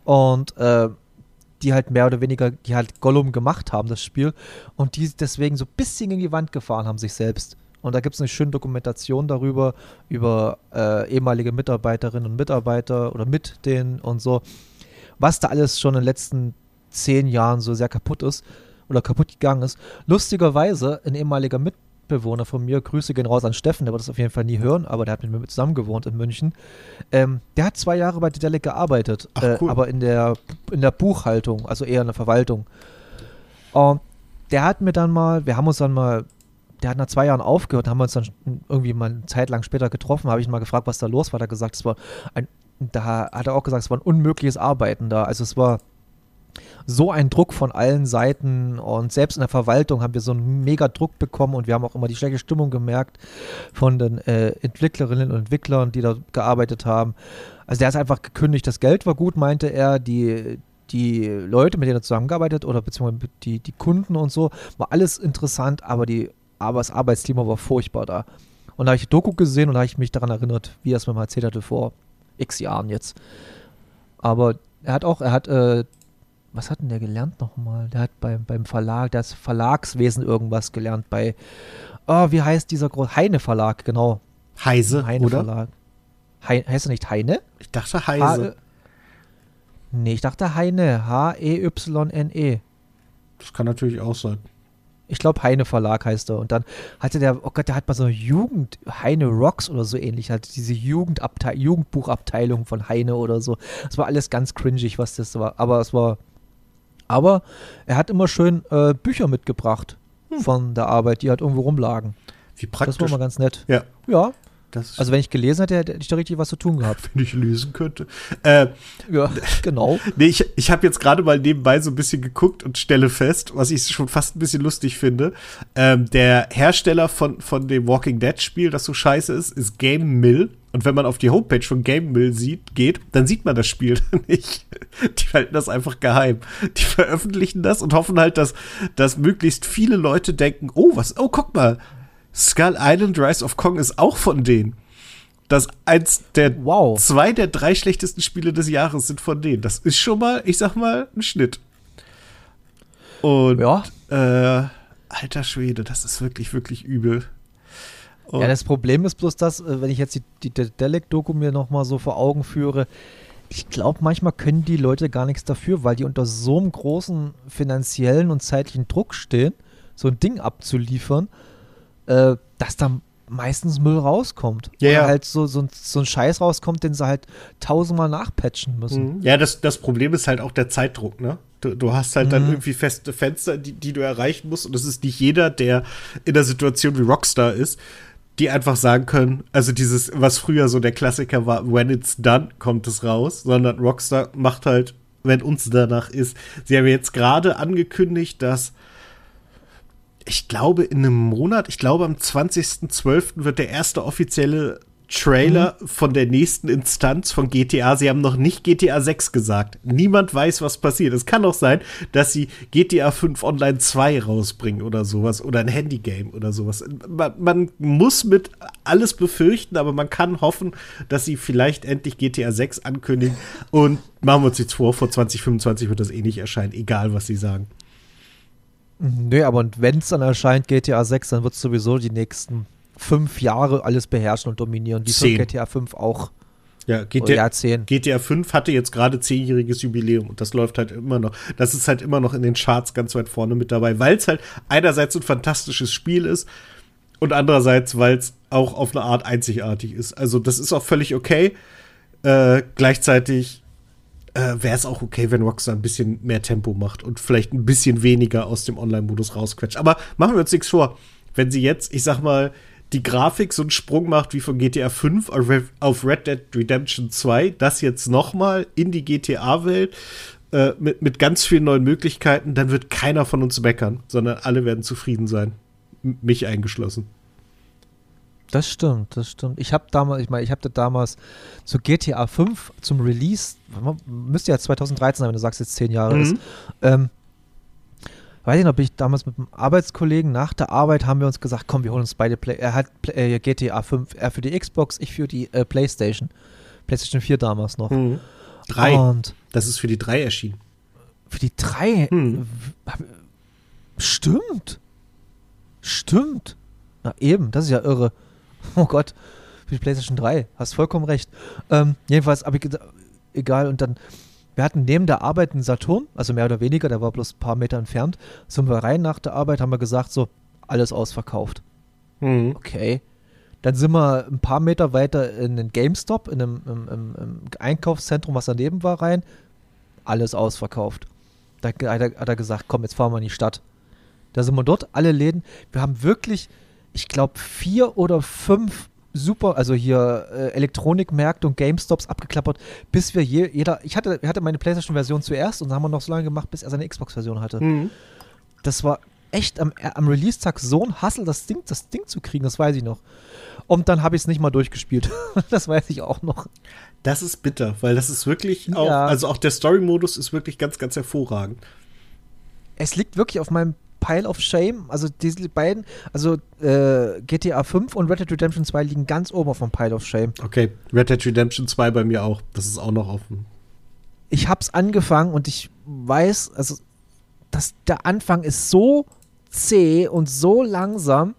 Und äh, die halt mehr oder weniger, die halt Gollum gemacht haben, das Spiel. Und die deswegen so ein bisschen in die Wand gefahren haben, sich selbst. Und da gibt es eine schöne Dokumentation darüber, über äh, ehemalige Mitarbeiterinnen und Mitarbeiter oder mit denen und so, was da alles schon in den letzten zehn Jahren so sehr kaputt ist oder kaputt gegangen ist. Lustigerweise, ein ehemaliger Mitbewohner von mir, Grüße gehen raus an Steffen, der wird das auf jeden Fall nie hören, aber der hat mit mir zusammen gewohnt in München. Ähm, der hat zwei Jahre bei Dedelic gearbeitet,
Ach,
äh,
cool.
aber in der, in der Buchhaltung, also eher in der Verwaltung. Und der hat mir dann mal, wir haben uns dann mal, der hat nach zwei Jahren aufgehört, haben wir uns dann irgendwie mal eine Zeit lang später getroffen, habe ich ihn mal gefragt, was da los war. Da hat er gesagt, es war ein, da hat er auch gesagt, es war ein unmögliches Arbeiten da. Also es war so ein Druck von allen Seiten und selbst in der Verwaltung haben wir so einen mega Druck bekommen und wir haben auch immer die schlechte Stimmung gemerkt von den äh, Entwicklerinnen und Entwicklern, die da gearbeitet haben. Also der ist einfach gekündigt, das Geld war gut, meinte er, die, die Leute, mit denen er zusammengearbeitet oder beziehungsweise die, die Kunden und so, war alles interessant, aber, die, aber das Arbeitsklima war furchtbar da. Und da habe ich die Doku gesehen und da habe ich mich daran erinnert, wie er es mir mal erzählt hatte vor x Jahren jetzt. Aber er hat auch, er hat, äh, was hat denn der gelernt nochmal? Der hat beim, beim Verlag, das Verlagswesen irgendwas gelernt bei, oh, wie heißt dieser große, Heine Verlag, genau.
Heise,
Heine
oder?
Verlag. Hei, heißt er nicht Heine?
Ich dachte
H
Heise.
nee, ich dachte Heine. E H-E-Y-N-E.
Das kann natürlich auch sein.
Ich glaube, Heine Verlag heißt er. Und dann hatte der, oh Gott, der hat mal so eine Jugend, Heine Rocks oder so ähnlich, halt diese Jugendabteil Jugendbuchabteilung von Heine oder so. Das war alles ganz cringig, was das war. Aber es war, aber er hat immer schön äh, Bücher mitgebracht von der Arbeit, die halt irgendwo rumlagen.
Wie
Das war
praktisch.
mal ganz nett.
Ja,
Ja, also wenn ich gelesen hätte, hätte ich da richtig was zu tun gehabt.
wenn ich lösen könnte. Äh,
Ja, genau.
Nee, ich, ich habe jetzt gerade mal nebenbei so ein bisschen geguckt und stelle fest, was ich schon fast ein bisschen lustig finde. Ähm, der Hersteller von, von dem Walking Dead Spiel, das so scheiße ist, ist Game Mill. Und wenn man auf die Homepage von Game Mill sieht, geht, dann sieht man das Spiel nicht. Die halten das einfach geheim. Die veröffentlichen das und hoffen halt, dass, dass möglichst viele Leute denken, oh, was, oh, guck mal, Skull Island Rise of Kong ist auch von denen. Das eins der
Wow.
zwei der drei schlechtesten Spiele des Jahres sind von denen. Das ist schon mal, ich sag mal, ein Schnitt. Und
Ja.
äh, alter Schwede, das ist wirklich, wirklich übel. Und
Ja, das Problem ist bloß das, äh, wenn ich jetzt die, die Dedelic-Doku mir nochmal so vor Augen führe, ich glaube, manchmal können die Leute gar nichts dafür, weil die unter so einem großen finanziellen und zeitlichen Druck stehen, so ein Ding abzuliefern, äh, dass dann meistens Müll rauskommt.
Ja,
Oder
ja.
halt so, so, ein- so ein Scheiß rauskommt, den sie halt tausendmal nachpatchen müssen.
Mhm. Ja, das, das Problem ist halt auch der Zeitdruck, ne? Du, du hast halt dann
Mhm.
irgendwie feste Fenster, die, die du erreichen musst. Und es ist nicht jeder, der in der Situation wie Rockstar ist, die einfach sagen können, also dieses, was früher so der Klassiker war, when it's done, kommt es raus, sondern Rockstar macht halt, wenn uns danach ist. Sie haben jetzt gerade angekündigt, dass ich glaube, in einem Monat, ich glaube, am 20.12. wird der erste offizielle Trailer von der nächsten Instanz von GTA. Sie haben noch nicht GTA 6 gesagt. Niemand weiß, was passiert. Es kann auch sein, dass sie GTA 5 Online 2 rausbringen oder sowas oder ein Handygame oder sowas. Man, man muss mit alles befürchten, aber man kann hoffen, dass sie vielleicht endlich GTA 6 ankündigen. Und machen wir uns jetzt vor, vor 2025 wird das eh nicht erscheinen, egal was sie sagen.
Nö, aber wenn es dann erscheint, GTA 6, dann wird es sowieso die nächsten fünf Jahre alles beherrschen und dominieren. Wie für GTA 5 auch.
Ja,
Oh,
GTA,
ja, zehn.
GTA 5 hatte jetzt gerade zehnjähriges Jubiläum und das läuft halt immer noch. Das ist halt immer noch in den Charts ganz weit vorne mit dabei, weil es halt einerseits ein fantastisches Spiel ist und andererseits, weil es auch auf eine Art einzigartig ist. Also das ist auch völlig okay. Äh, gleichzeitig äh, wäre es auch okay, wenn Rockstar ein bisschen mehr Tempo macht und vielleicht ein bisschen weniger aus dem Online-Modus rausquetscht. Aber machen wir uns nichts vor. Wenn sie jetzt, ich sag mal, die Grafik so einen Sprung macht wie von GTA 5 auf Re- auf Red Dead Redemption 2, das jetzt noch mal in die GTA-Welt äh, mit, mit ganz vielen neuen Möglichkeiten, dann wird keiner von uns meckern, sondern alle werden zufrieden sein. M mich eingeschlossen.
Das stimmt, das stimmt. Ich habe damals, ich meine, ich habe da damals zu GTA 5 zum Release, müsste ja 2013 sein, wenn du sagst, jetzt zehn Jahre
Mhm.
ist. Ähm, weiß ich noch, bin ich damals mit einem Arbeitskollegen nach der Arbeit haben wir uns gesagt, komm, wir holen uns beide Play er hat äh, GTA 5, er für die Xbox, ich für die äh, Playstation. Playstation 4 damals noch.
Mhm. Drei.
Und
Das ist für die drei erschienen.
für die 3
Hm.
Stimmt. Stimmt. Na eben, das ist ja irre. Oh Gott, für die PlayStation 3. Hast vollkommen recht. Ähm, jedenfalls, aber egal. Und dann, wir hatten neben der Arbeit einen Saturn, also mehr oder weniger, der war bloß ein paar Meter entfernt. Sind wir rein nach der Arbeit, haben wir gesagt, so, alles ausverkauft.
Mhm.
Okay. Dann sind wir ein paar Meter weiter in den GameStop, in einem im, im, im Einkaufszentrum, was daneben war, rein. Alles ausverkauft. Da hat er, hat er gesagt, komm, jetzt fahren wir in die Stadt. Da sind wir dort, alle Läden. Wir haben wirklich, ich glaube, vier oder fünf super, also hier äh, Elektronikmärkte und GameStops abgeklappert, bis wir je, jeder, ich hatte, hatte meine PlayStation-Version zuerst und dann haben wir noch so lange gemacht, bis er seine Xbox-Version hatte
Mhm.
das war echt am, äh, am Release-Tag so ein Hassel, das Ding, das Ding zu kriegen, das weiß ich noch. Und dann habe ich es nicht mal durchgespielt. das weiß ich auch noch.
Das ist bitter, weil das ist wirklich auch,
Ja.
also auch der Story-Modus ist wirklich ganz, ganz hervorragend.
Es liegt wirklich auf meinem Pile of Shame. Also diese beiden, also äh, GTA 5 und Red Dead Redemption 2 liegen ganz oben auf meinem Pile of Shame.
Okay, Red Dead Redemption 2 bei mir auch. Das ist auch noch offen.
Ich habe es angefangen und ich weiß, also dass der Anfang ist so zäh und so langsam,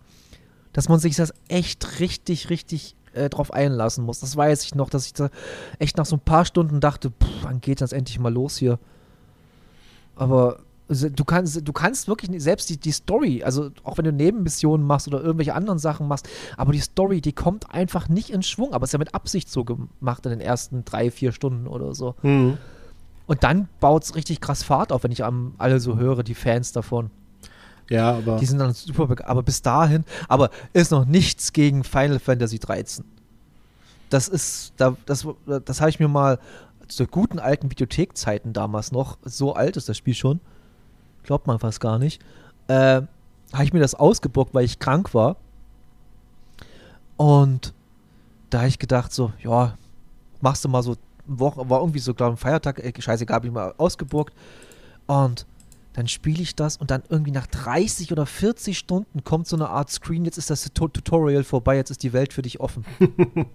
dass man sich das echt richtig, richtig äh, drauf einlassen muss. Das weiß ich noch, dass ich da echt nach so ein paar Stunden dachte, pff, wann geht das endlich mal los hier? Aber du kannst, du kannst wirklich selbst die, die Story, also auch wenn du Nebenmissionen machst oder irgendwelche anderen Sachen machst, aber die Story, die kommt einfach nicht in Schwung. Aber es ist ja mit Absicht so gemacht in den ersten drei, vier Stunden oder so.
Mhm.
Und dann baut es richtig krass Fahrt auf, wenn ich am, alle so höre, die Fans davon.
Ja, aber
Die sind dann super, aber bis dahin, aber ist noch nichts gegen Final Fantasy 13. Das ist, da, das, das habe ich mir mal zu guten alten Videothekzeiten damals noch, so alt ist das Spiel schon, glaubt man fast gar nicht, äh, habe ich mir das ausgeborgt, weil ich krank war. Und da habe ich gedacht, so, ja, machst du mal so, eine Woche, war irgendwie so, glaube ich, ein Feiertag, äh, scheißegal, habe ich mal ausgeborgt. Und dann spiele ich das und dann irgendwie nach 30 oder 40 Stunden kommt so eine Art Screen, jetzt ist das Tu- Tutorial vorbei, jetzt ist die Welt für dich offen.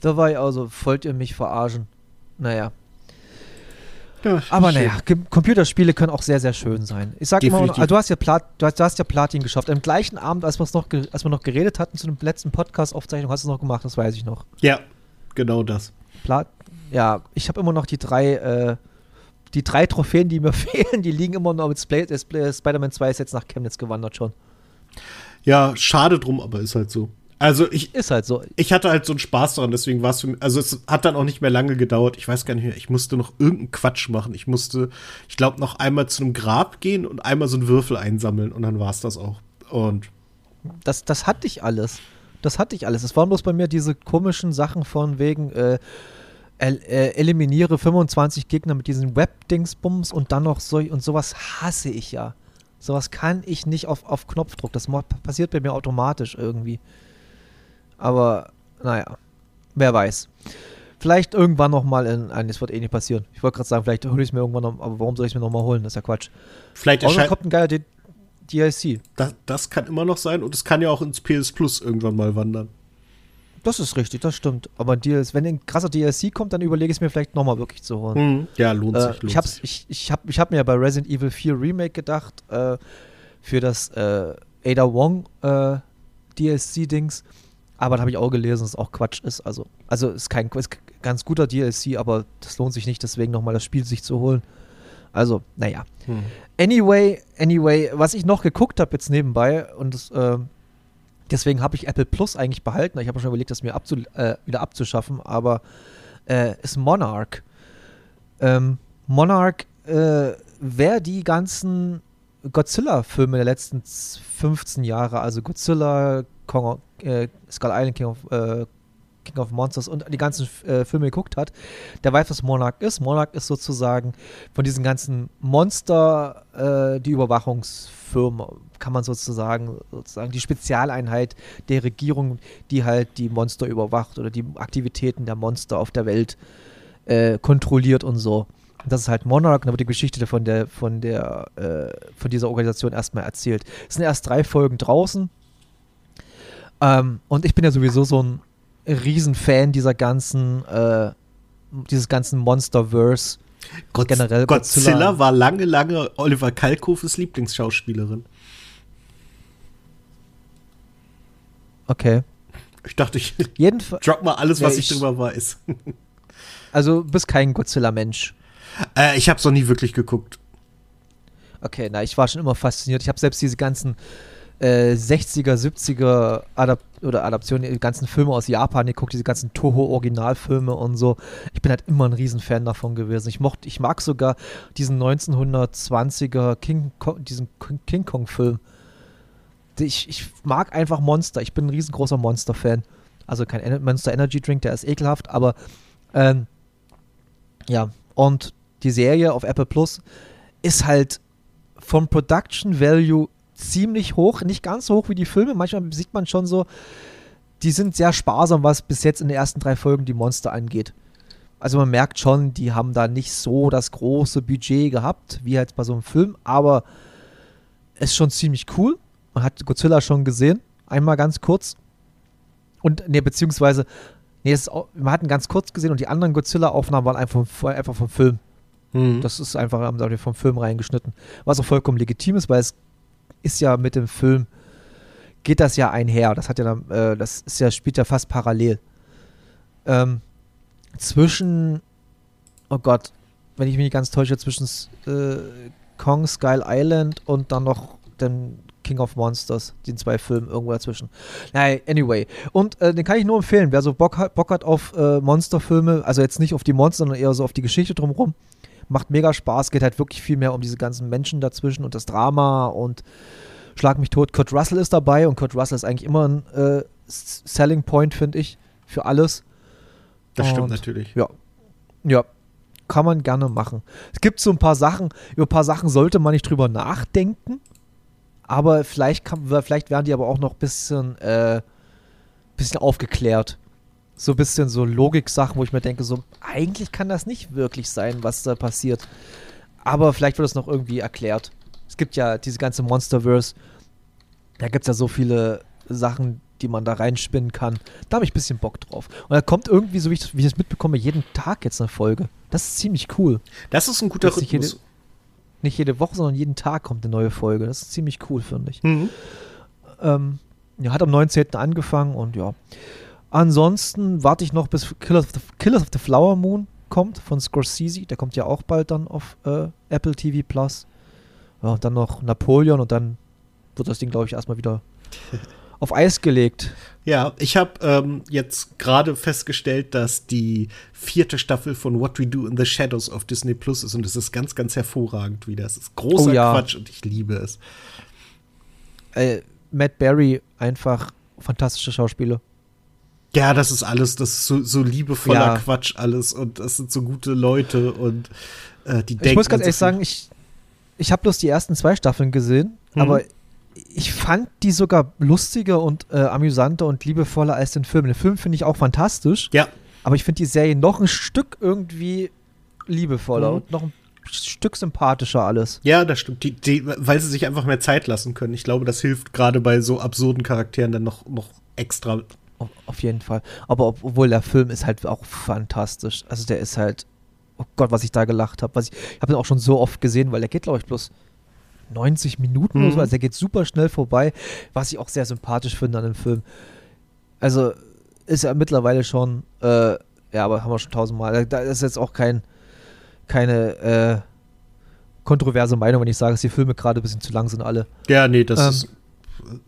da war ich also, wollt ihr mich verarschen? Naja.
Ja,
Aber
schön.
naja, Computerspiele können auch sehr, sehr schön sein. Ich sag immer,
Definitiv.
also du hast ja Plat, du hast, du hast ja Platin geschafft. Am gleichen Abend, als, noch als wir noch geredet hatten zu dem letzten Podcast-Aufzeichnung, hast du es noch gemacht, das weiß ich noch.
Ja, genau das.
Plat ja, ich habe immer noch die drei, äh, die drei Trophäen, die mir fehlen, die liegen immer noch mit Sp Spider-Man 2 ist jetzt nach Chemnitz gewandert schon.
Ja, schade drum, aber ist halt so. Also ich
ist halt so.
Ich hatte halt so einen Spaß daran, deswegen war es für mich, also es hat dann auch nicht mehr lange gedauert. Ich weiß gar nicht mehr, ich musste noch irgendeinen Quatsch machen. Ich musste, ich glaube, noch einmal zu einem Grab gehen und einmal so einen Würfel einsammeln und dann war es das auch. Und
das, das hatte ich alles. Das hatte ich alles. Es waren bloß bei mir diese komischen Sachen von wegen äh, el äh, eliminiere 25 Gegner mit diesen Web-Dingsbums und dann noch so und sowas hasse ich ja. Sowas kann ich nicht auf, auf Knopfdruck. Das passiert bei mir automatisch irgendwie. Aber naja, wer weiß. Vielleicht irgendwann nochmal in. Nein, das wird eh nicht passieren. Ich wollte gerade sagen, vielleicht hole ich es mir irgendwann noch, aber warum soll ich es mir nochmal holen? Das ist ja Quatsch.
Vielleicht
erscheint. kommt ein geiler D DLC.
Das, das kann immer noch sein und es kann ja auch ins PS Plus irgendwann mal wandern.
Das ist richtig, das stimmt. Aber DLC, wenn ein krasser DLC kommt, dann überlege ich es mir vielleicht nochmal wirklich zu holen.
Mhm. Ja, lohnt
äh,
sich. Lohnt
ich habe ich, ich hab, ich hab mir bei Resident Evil 4 Remake gedacht, äh, für das äh, Ada Wong äh, DLC-Dings. Aber da habe ich auch gelesen, dass es auch Quatsch ist. Also, also ist kein ist ganz guter DLC, aber das lohnt sich nicht, deswegen nochmal das Spiel sich zu holen. Also, naja. Hm. Anyway, anyway, was ich noch geguckt habe jetzt nebenbei und das, äh, deswegen habe ich Apple Plus eigentlich behalten. Ich habe schon überlegt, das mir abzu äh, wieder abzuschaffen, aber äh, ist Monarch. Ähm, Monarch, äh, wer die ganzen Godzilla-Filme der letzten 15 Jahre, also Godzilla, Kong, äh, Skull Island, King of, äh, King of Monsters und die ganzen äh, Filme geguckt hat, der weiß, was Monarch ist. Monarch ist sozusagen von diesen ganzen Monster äh, die Überwachungsfirma, kann man sozusagen, sozusagen die Spezialeinheit der Regierung, die halt die Monster überwacht oder die Aktivitäten der Monster auf der Welt äh, kontrolliert und so. Das ist halt Monarch, und da wird die Geschichte von der, von der, äh, von dieser Organisation erstmal erzählt. Es sind erst drei Folgen draußen. Ähm, und ich bin ja sowieso so ein Riesenfan dieser ganzen, äh, dieses ganzen Monsterverse.
Gott, generell Godzilla. Godzilla war lange, lange Oliver Kalkhofes Lieblingsschauspielerin.
Okay.
Ich dachte, ich Jedenfalls, drop mal alles, was ja, ich, ich drüber weiß.
also, du bist kein Godzilla-Mensch.
Äh, ich habe es noch nie wirklich geguckt.
Okay, na, ich war schon immer fasziniert. Ich habe selbst diese ganzen äh, 60er, 70er Adap oder Adaptionen, die ganzen Filme aus Japan geguckt, diese ganzen Toho-Originalfilme und so. Ich bin halt immer ein Riesenfan davon gewesen. Ich mochte, ich mag sogar diesen 1920er King Kong, diesen King Kong-Film. Ich, ich mag einfach Monster. Ich bin ein riesengroßer Monster-Fan. Also kein Monster Energy Drink, der ist ekelhaft, aber ähm, ja, und die Serie auf Apple Plus ist halt vom Production Value ziemlich hoch, nicht ganz so hoch wie die Filme. Manchmal sieht man schon so, die sind sehr sparsam, was bis jetzt in den ersten drei Folgen die Monster angeht. Also man merkt schon, die haben da nicht so das große Budget gehabt, wie halt bei so einem Film, aber es ist schon ziemlich cool. Man hat Godzilla schon gesehen, einmal ganz kurz. Und, ne, beziehungsweise, nee, ist, man hat ihn ganz kurz gesehen und die anderen Godzilla-Aufnahmen waren einfach, einfach vom Film. Mhm. Das ist einfach, haben sie vom Film reingeschnitten. Was auch vollkommen legitim ist, weil es ist ja mit dem Film, geht das ja einher. Das hat ja äh, das ist ja, spielt ja fast parallel. Ähm, zwischen, oh Gott, wenn ich mich nicht ganz täusche, zwischen äh, Kong, Skull Island und dann noch den King of Monsters, den zwei Filmen irgendwo dazwischen. Naja, anyway. Und äh, den kann ich nur empfehlen, wer so Bock hat, Bock hat auf äh, Monsterfilme, also jetzt nicht auf die Monster, sondern eher so auf die Geschichte drumherum. Macht mega Spaß, geht halt wirklich viel mehr um diese ganzen Menschen dazwischen und das Drama und Schlag mich tot. Kurt Russell ist dabei und Kurt Russell ist eigentlich immer ein äh, Selling Point, finde ich, für alles.
Das und, stimmt natürlich.
Ja. Ja. Kann man gerne machen. Es gibt so ein paar Sachen, über ein paar Sachen sollte man nicht drüber nachdenken. Aber vielleicht, kann, vielleicht werden die aber auch noch ein bisschen, äh, bisschen aufgeklärt. So ein bisschen so Logik-Sachen, wo ich mir denke, so, eigentlich kann das nicht wirklich sein, was da passiert. Aber vielleicht wird es noch irgendwie erklärt es gibt ja diese ganze Monsterverse. Da gibt es ja so viele Sachen, die man da reinspinnen kann. Da habe ich ein bisschen Bock drauf. Und da kommt irgendwie, so wie ich, wie ich das mitbekomme, jeden Tag jetzt eine Folge. Das ist ziemlich cool.
Das ist ein guter Rhythmus.
Nicht jede, nicht jede, Woche, sondern jeden Tag kommt eine neue Folge. Das ist ziemlich cool, finde ich. Mhm. Ähm, ja, hat am 19. angefangen und ja. Ansonsten warte ich noch bis Killers of the, Killers of the Flower Moon. kommt von Scorsese, der kommt ja auch bald dann auf äh, Apple TV Plus. Ja, und dann noch Napoleon und dann wird das Ding, glaube ich, erstmal wieder auf Eis gelegt.
Ja, ich habe ähm, jetzt gerade festgestellt, dass die vierte Staffel von What We Do in the Shadows auf Disney Plus ist und es ist ganz, ganz hervorragend wieder. Es ist großer
Oh ja.
Quatsch und ich liebe es.
Äh, Matt Berry, einfach fantastische Schauspieler.
Ja, das ist alles, das ist so, so liebevoller
Ja.
Quatsch alles und das sind so gute Leute und äh, die denken.
Ich muss ganz
so
ehrlich
viel-
sagen, ich, ich habe bloß die ersten zwei Staffeln gesehen,
Mhm.
aber ich fand die sogar lustiger und äh, amüsanter und liebevoller als den Film. Den Film finde ich auch fantastisch,
Ja,
aber ich finde die Serie noch ein Stück irgendwie liebevoller
Mhm.
und noch ein Stück sympathischer alles.
ja, das stimmt. Die, die, weil sie sich einfach mehr Zeit lassen können. Ich glaube, das hilft gerade bei so absurden Charakteren dann noch, noch extra.
Auf, jeden Fall. Aber ob, obwohl der Film ist halt auch fantastisch. Also der ist halt, oh Gott, was ich da gelacht habe. Ich, ich habe den auch schon so oft gesehen, weil der geht, glaube ich, bloß 90 Minuten oder so.
Mhm.
Also der geht super schnell vorbei, was ich auch sehr sympathisch finde an dem Film. Also ist ja mittlerweile schon, äh, ja, aber haben wir schon tausendmal. Da- Da ist jetzt auch kein, keine äh, kontroverse Meinung, wenn ich sage, dass die Filme gerade ein bisschen zu lang sind, alle.
Ja, nee, das
Ähm.
ist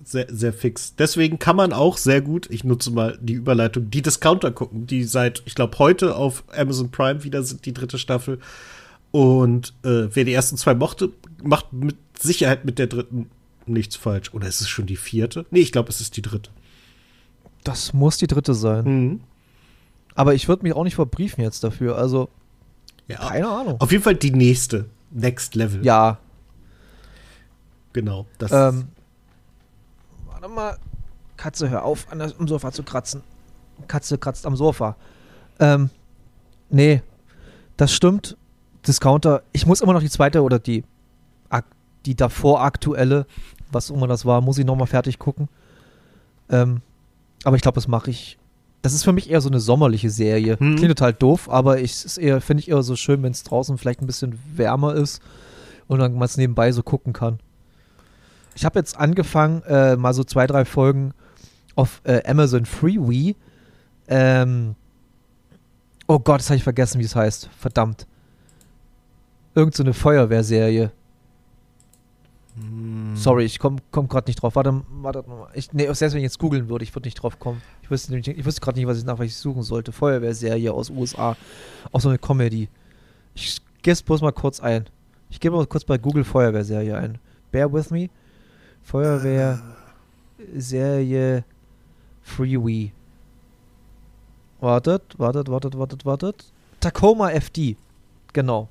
sehr, sehr fix. Deswegen kann man auch sehr gut, ich nutze mal die Überleitung, die Discounter gucken, die seit, ich glaube, heute auf Amazon Prime wieder sind, die dritte Staffel. Und äh, wer die ersten zwei mochte, macht mit Sicherheit mit der dritten nichts falsch. Oder ist es schon die vierte? Nee, ich glaube, es ist die dritte.
Das muss die dritte sein.
Mhm.
Aber ich würde mich auch nicht verbriefen jetzt dafür. Also,
Ja,
keine Ahnung.
auf jeden Fall die nächste. Next Level.
Ja,
Genau. Das
ähm, warte mal. Katze, hör auf, an der, am Sofa zu kratzen. Katze kratzt am Sofa. Ähm, nee, das stimmt. Discounter. Ich muss immer noch die zweite oder die, die davor aktuelle, was immer das war, muss ich nochmal fertig gucken. Ähm, aber ich glaube, das mache ich. Das ist für mich eher so eine sommerliche Serie.
Hm.
Klingt total doof, aber ich finde ich eher so schön, wenn es draußen vielleicht ein bisschen wärmer ist und dann man es nebenbei so gucken kann. Ich habe jetzt angefangen, äh, mal so zwei, drei Folgen auf äh, Amazon Freewee. Ähm, oh Gott, das habe ich vergessen, wie es heißt. Verdammt. Irgend so eine Feuerwehrserie.
Hm.
Sorry, ich komme komm, gerade nicht drauf. Warte, warte mal. Ich, nee, selbst wenn ich jetzt googeln würde, ich würde nicht drauf kommen. Ich wüsste, nämlich- ich wüsste gerade nicht, was ich nach was ich suchen sollte. Feuerwehrserie aus USA. Auch so eine Comedy. Ich gehe es bloß mal kurz ein. Ich gebe mal kurz bei Google Feuerwehrserie ein. Bear with me. Feuerwehrserie Freewee. Wartet, wartet, wartet, wartet, wartet. Tacoma FD. Genau.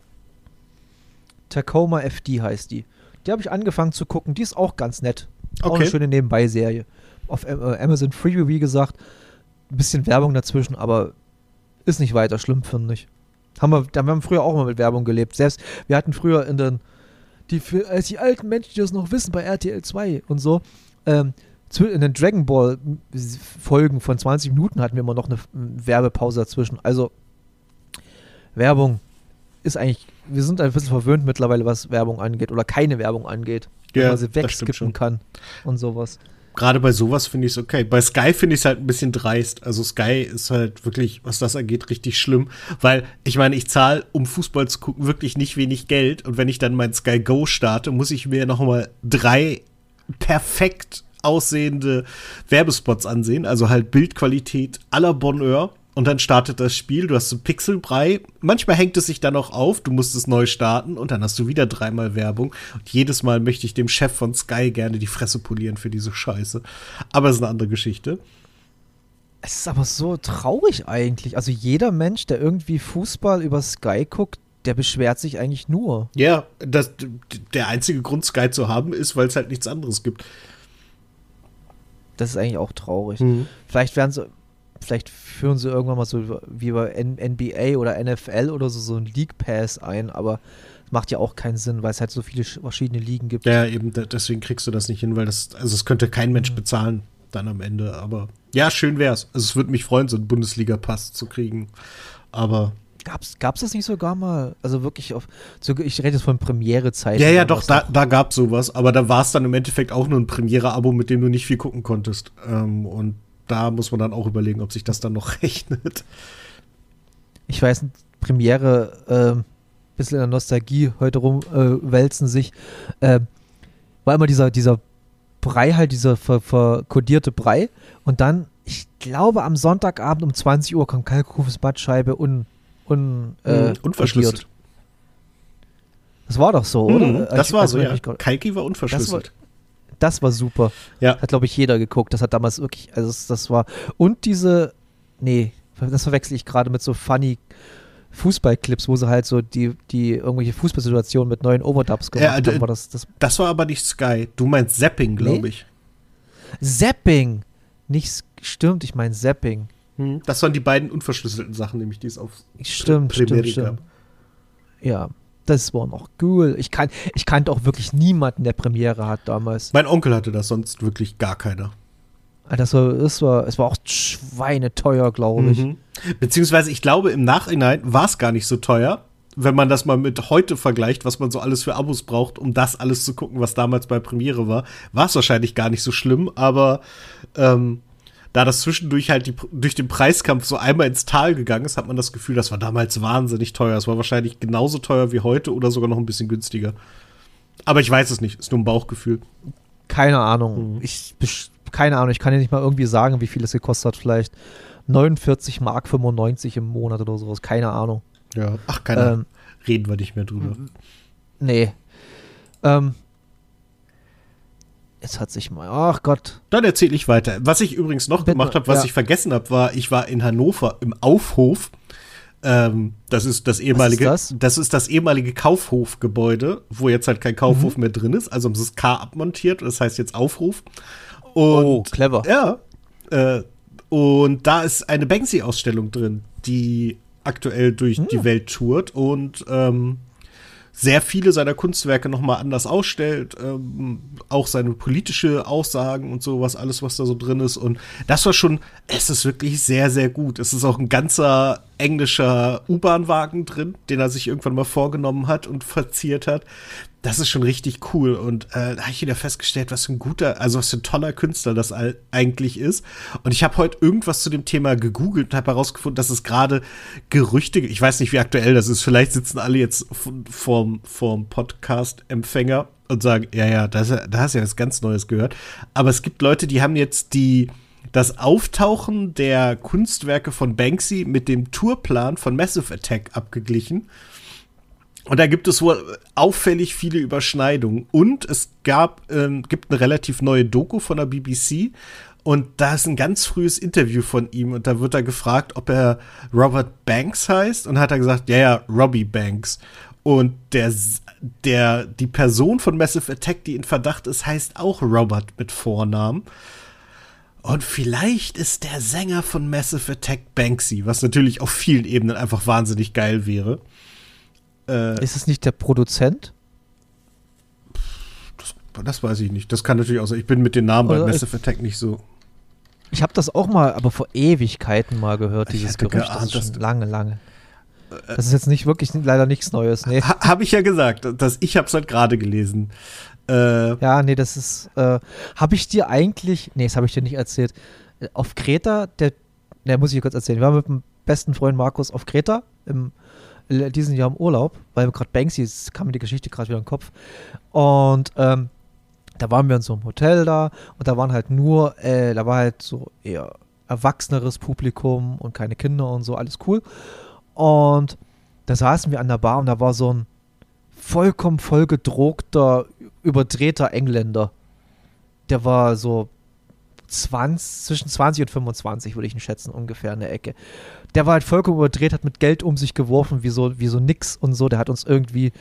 Tacoma FD heißt die. Die habe ich angefangen zu gucken. Die ist auch ganz nett. Auch eine
Okay.
schöne Nebenbei-Serie. Auf äh, Amazon Freeview, wie gesagt. Ein bisschen Werbung dazwischen, aber ist nicht weiter schlimm, finde ich. Haben wir, da haben wir früher auch mal mit Werbung gelebt. Selbst, wir hatten früher in den, die, für, als die alten Menschen, die das noch wissen, bei RTL 2 und so, ähm, in den Dragon Ball Folgen von 20 Minuten hatten wir immer noch eine mm, Werbepause dazwischen. Also, Werbung ist eigentlich, wir sind ein bisschen verwöhnt mittlerweile, was Werbung angeht oder keine Werbung angeht.
Ja,
man sie wegskippen kann und sowas.
Gerade bei sowas finde ich es okay. Bei Sky finde ich es halt ein bisschen dreist. Also Sky ist halt wirklich, was das angeht, richtig schlimm. Weil, ich meine, ich zahle, um Fußball zu gucken, wirklich nicht wenig Geld. Und wenn ich dann mein Sky Go starte, muss ich mir noch mal drei perfekt aussehende Werbespots ansehen. Also halt Bildqualität aller Bonheur. Und dann startet das Spiel, du hast so Pixelbrei. Manchmal hängt es sich dann auch auf, du musst es neu starten und dann hast du wieder dreimal Werbung. Und jedes Mal möchte ich dem Chef von Sky gerne die Fresse polieren für diese Scheiße. Aber es ist eine andere Geschichte.
Es ist aber so traurig eigentlich. Also jeder Mensch, der irgendwie Fußball über Sky guckt, der beschwert sich eigentlich nur.
Ja, das, der einzige Grund, Sky zu haben, ist, weil es halt nichts anderes gibt.
Das ist eigentlich auch traurig.
Mhm.
Vielleicht werden sie, vielleicht führen sie irgendwann mal so wie bei NBA oder NFL oder so so ein League Pass ein, aber macht ja auch keinen Sinn, weil es halt so viele sch- verschiedene Ligen gibt.
Ja, eben, deswegen kriegst du das nicht hin, weil das, also es könnte kein Mensch bezahlen dann am Ende. Aber ja, schön wär's. Also es würde mich freuen, so einen Bundesliga-Pass zu kriegen. Aber
Gab's, gab's das nicht sogar mal? Also wirklich auf, ich rede jetzt von Premiere-Zeiten.
Ja, ja, doch, da, da gab's sowas, aber da war es dann im Endeffekt auch nur ein Premiere-Abo, mit dem du nicht viel gucken konntest. Ähm, und da muss man dann auch überlegen, ob sich das dann noch rechnet.
Ich weiß, nicht, Premiere äh, bisschen in der Nostalgie heute rumwälzen äh, sich, äh, war immer dieser, dieser Brei halt, dieser ver verkodierte Brei. Und dann, ich glaube, am Sonntagabend um 20 Uhr kam Kalkufes Badscheibe un, un, äh,
mhm, unverschlüsselt.
Das war doch so, oder?
Mhm, das ich, war also so, ja. Kalki war unverschlüsselt.
Das war, super.
Ja.
Hat, glaube ich, jeder geguckt. Das hat damals wirklich, also das, war. Und diese, nee, das verwechsel ich gerade mit so funny Fußballclips, wo sie halt so die, die irgendwelche Fußballsituationen mit neuen Overdubs gemacht
ja, haben. War das, das, das war aber nicht Sky. Du meinst Zapping, glaube nee? ich.
Zapping! Nicht stimmt, ich meine Zapping.
Hm. Das waren die beiden unverschlüsselten Sachen, nämlich die es auf
stimmt, stimmt, stimmt. Ja, das war noch cool. Ich, kan ich kannte auch wirklich niemanden, der Premiere hat damals.
Mein Onkel hatte das, sonst wirklich gar keiner.
Das war, das war, es war auch schweineteuer, glaube ich. Mhm.
Beziehungsweise, ich glaube, im Nachhinein war es gar nicht so teuer, wenn man das mal mit heute vergleicht, was man so alles für Abos braucht, um das alles zu gucken, was damals bei Premiere war, war es wahrscheinlich gar nicht so schlimm, aber ähm, da das zwischendurch halt die, durch den Preiskampf so einmal ins Tal gegangen ist, hat man das Gefühl, das war damals wahnsinnig teuer. Es war wahrscheinlich genauso teuer wie heute oder sogar noch ein bisschen günstiger. Aber ich weiß es nicht, ist nur ein Bauchgefühl.
Keine Ahnung. Mhm. Ich keine Ahnung, ich kann dir nicht mal irgendwie sagen, wie viel es gekostet hat. Vielleicht 49 Mark 95 im Monat oder sowas. Keine Ahnung.
Ja, ach, keine ähm, Reden wir nicht mehr drüber.
Nee. Ähm, jetzt hat sich mal, ach Gott.
Dann erzähle ich weiter. Was ich übrigens noch Bitte, gemacht habe, was ja. ich vergessen habe, war, ich war in Hannover im Aufhof. Ähm, das ist das ehemalige, ist das? das? ist das ehemalige Kaufhofgebäude, wo jetzt halt kein Kaufhof mhm. mehr drin ist. Also sie das K abmontiert, das heißt jetzt Aufhof. Und, oh,
clever.
Ja. Äh, und da ist eine Banksy-Ausstellung drin, die aktuell durch hm. die Welt tourt und ähm, sehr viele seiner Kunstwerke nochmal anders ausstellt, ähm, auch seine politische Aussagen und sowas, alles, was da so drin ist. Und das war schon, es ist wirklich sehr, sehr gut. Es ist auch ein ganzer englischer U-Bahn-Wagen drin, den er sich irgendwann mal vorgenommen hat und verziert hat das ist schon richtig cool. Und äh, da habe ich wieder festgestellt, was für ein guter, also was für ein toller Künstler das eigentlich ist. Und ich habe heute irgendwas zu dem Thema gegoogelt und habe herausgefunden, dass es gerade Gerüchte, ich weiß nicht, wie aktuell das ist, vielleicht sitzen alle jetzt vorm, vorm Podcast-Empfänger und sagen, ja, ja, da hast du ja was ganz Neues gehört. Aber es gibt Leute, die haben jetzt die das Auftauchen der Kunstwerke von Banksy mit dem Tourplan von Massive Attack abgeglichen. Und da gibt es wohl auffällig viele Überschneidungen. Und es gab, ähm, gibt eine relativ neue Doku von der BBC. Und da ist ein ganz frühes Interview von ihm. Und da wird er gefragt, ob er Robert Banks heißt. Und hat er gesagt, ja, ja, Robbie Banks. Und der, der, die Person von Massive Attack, die in Verdacht ist, heißt auch Robert mit Vornamen. Und vielleicht ist der Sänger von Massive Attack Banksy, was natürlich auf vielen Ebenen einfach wahnsinnig geil wäre.
Äh, ist es nicht der Produzent?
Das, das, weiß ich nicht. Das kann natürlich auch sein. Ich bin mit den Namen Oder bei Massive Attack nicht so.
Ich habe das auch mal, aber vor Ewigkeiten mal gehört, dieses Gerücht. Geahnt, das ist schon lange, lange. Äh, das ist jetzt nicht wirklich leider nichts Neues. Nee.
Ha, habe ich ja gesagt. dass ich habe es halt gerade gelesen.
Äh, ja, nee, das ist. Äh, habe ich dir eigentlich. Nee, das habe ich dir nicht erzählt. Auf Kreta, der. Ne, muss ich dir kurz erzählen. Wir waren mit dem besten Freund Markus auf Kreta im diesen Jahr im Urlaub, weil gerade Banksy ist, kam mir die Geschichte gerade wieder in den Kopf. Und ähm, da waren wir in so einem Hotel da und da waren halt nur, äh, da war halt so eher erwachseneres Publikum und keine Kinder und so, alles cool. Und da saßen wir an der Bar und da war so ein vollkommen vollgedruckter, überdrehter Engländer. Der war so 20, zwischen 20 und 25, würde ich ihn schätzen, ungefähr in der Ecke. Der war halt vollkommen überdreht, hat mit Geld um sich geworfen, wie so, wie so nix und so. Der hat uns irgendwie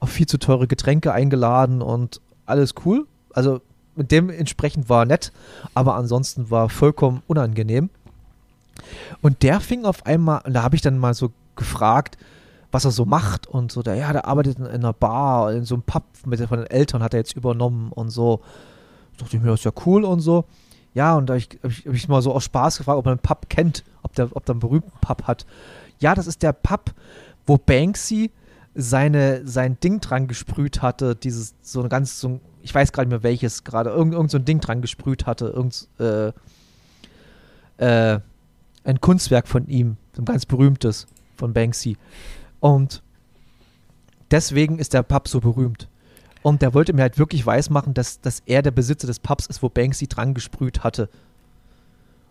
auf viel zu teure Getränke eingeladen und alles cool. Also mit dem entsprechend war nett, aber ansonsten war vollkommen unangenehm. Und der fing auf einmal, da habe ich dann mal so gefragt, was er so macht und so, der, ja, der arbeitet in, einer Bar, in so einem Pub mit von den Eltern hat er jetzt übernommen und so. Da dachte ich mir, das ist ja cool und so. Ja, und da habe ich, hab ich, hab ich mal so aus Spaß gefragt, ob man einen Pub kennt, ob der, ob der einen berühmten Pub hat. Ja, das ist der Pub, wo Banksy seine, sein Ding dran gesprüht hatte, dieses, so ein ganz, so ich weiß gerade nicht mehr welches gerade, irgend, irgend so ein Ding dran gesprüht hatte, irgend, äh, äh, ein Kunstwerk von ihm, ein ganz berühmtes. von Banksy. Und deswegen ist der Pub so berühmt. Und der wollte mir halt wirklich weismachen, dass, dass er der Besitzer des Pubs ist, wo Banksy dran gesprüht hatte.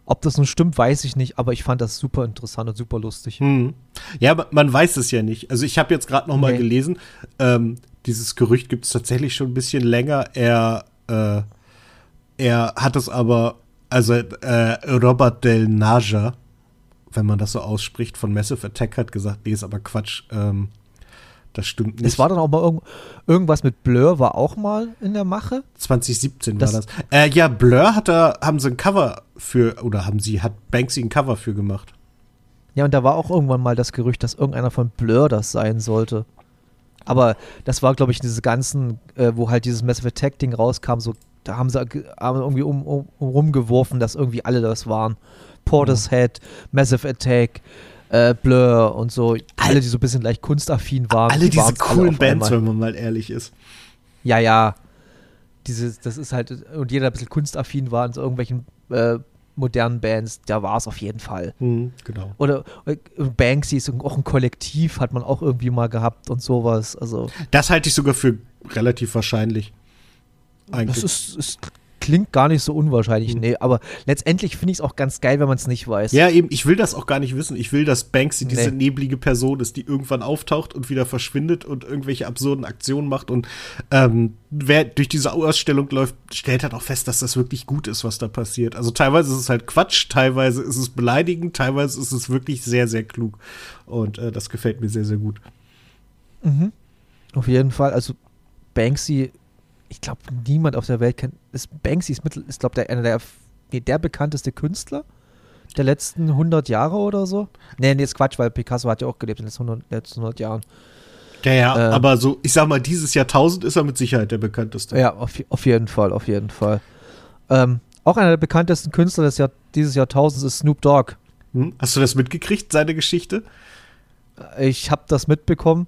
Ob das nun stimmt, weiß ich nicht, aber ich fand das super interessant und super lustig.
Hm. Ja, man weiß es ja nicht. Also ich habe jetzt gerade noch mal
Nee.
gelesen, ähm, dieses Gerücht gibt es tatsächlich schon ein bisschen länger. Er, äh, er hat es aber, also äh, Robert Del Naja, wenn man das so ausspricht, von Massive Attack hat gesagt, nee, ist aber Quatsch. Ähm, das stimmt nicht.
Es war dann auch mal irgend, irgendwas mit Blur, war auch mal in der Mache.
2017
Das-
war das. Äh, ja, Blur hat da, haben sie ein Cover für, oder haben sie, hat Banksy ein Cover für gemacht.
Ja, und da war auch irgendwann mal das Gerücht, dass irgendeiner von Blur das sein sollte. Aber das war, glaube ich, diese ganzen, äh, wo halt dieses Massive Attack-Ding rauskam, so, da haben sie haben irgendwie um, um rumgeworfen, dass irgendwie alle das waren. Portishead, Massive Attack, äh, Blur und so. Alle, die so ein bisschen leicht kunstaffin waren.
alle
die
diese
waren's alle
coolen
auf
Bands, wenn man mal ehrlich ist.
Ja, ja. Dieses, das ist halt, und jeder ein bisschen kunstaffin war in so irgendwelchen äh, modernen Bands, da war es auf jeden Fall.
Hm, genau.
Oder äh, Banksy ist auch ein Kollektiv, hat man auch irgendwie mal gehabt und sowas. Also,
Das halte ich sogar für relativ wahrscheinlich. Eigentlich.
das ist, es klingt gar nicht so unwahrscheinlich,
Mhm.
nee, aber letztendlich finde ich es auch ganz geil, wenn man es nicht weiß.
ja, eben, ich will das auch gar nicht wissen. Ich will, dass Banksy diese
Nee.
neblige Person ist, die irgendwann auftaucht und wieder verschwindet und irgendwelche absurden Aktionen macht. Und ähm, wer durch diese Ausstellung läuft, stellt halt auch fest, dass das wirklich gut ist, was da passiert. Also teilweise ist es halt Quatsch, teilweise ist es beleidigend, teilweise ist es wirklich sehr, sehr klug. Und äh, das gefällt mir sehr, sehr gut.
Mhm. Auf jeden Fall, also Banksy, ich glaube, niemand auf der Welt kennt, ist Banksy ist, mittel, ist glaube der, einer der, nee, der bekannteste Künstler der letzten 100 Jahre oder so. Nee, nee, ist Quatsch, weil Picasso hat ja auch gelebt in den letzten 100, letzten 100 Jahren.
Ja, ja,
Ähm.
aber so, ich sag mal, dieses Jahrtausend ist er mit Sicherheit der bekannteste.
Ja, auf, auf jeden Fall, auf jeden Fall. Ähm, auch einer der bekanntesten Künstler des Jahr, dieses Jahrtausends ist Snoop Dogg.
Hm? Hast du das mitgekriegt, seine Geschichte?
Ich habe das mitbekommen.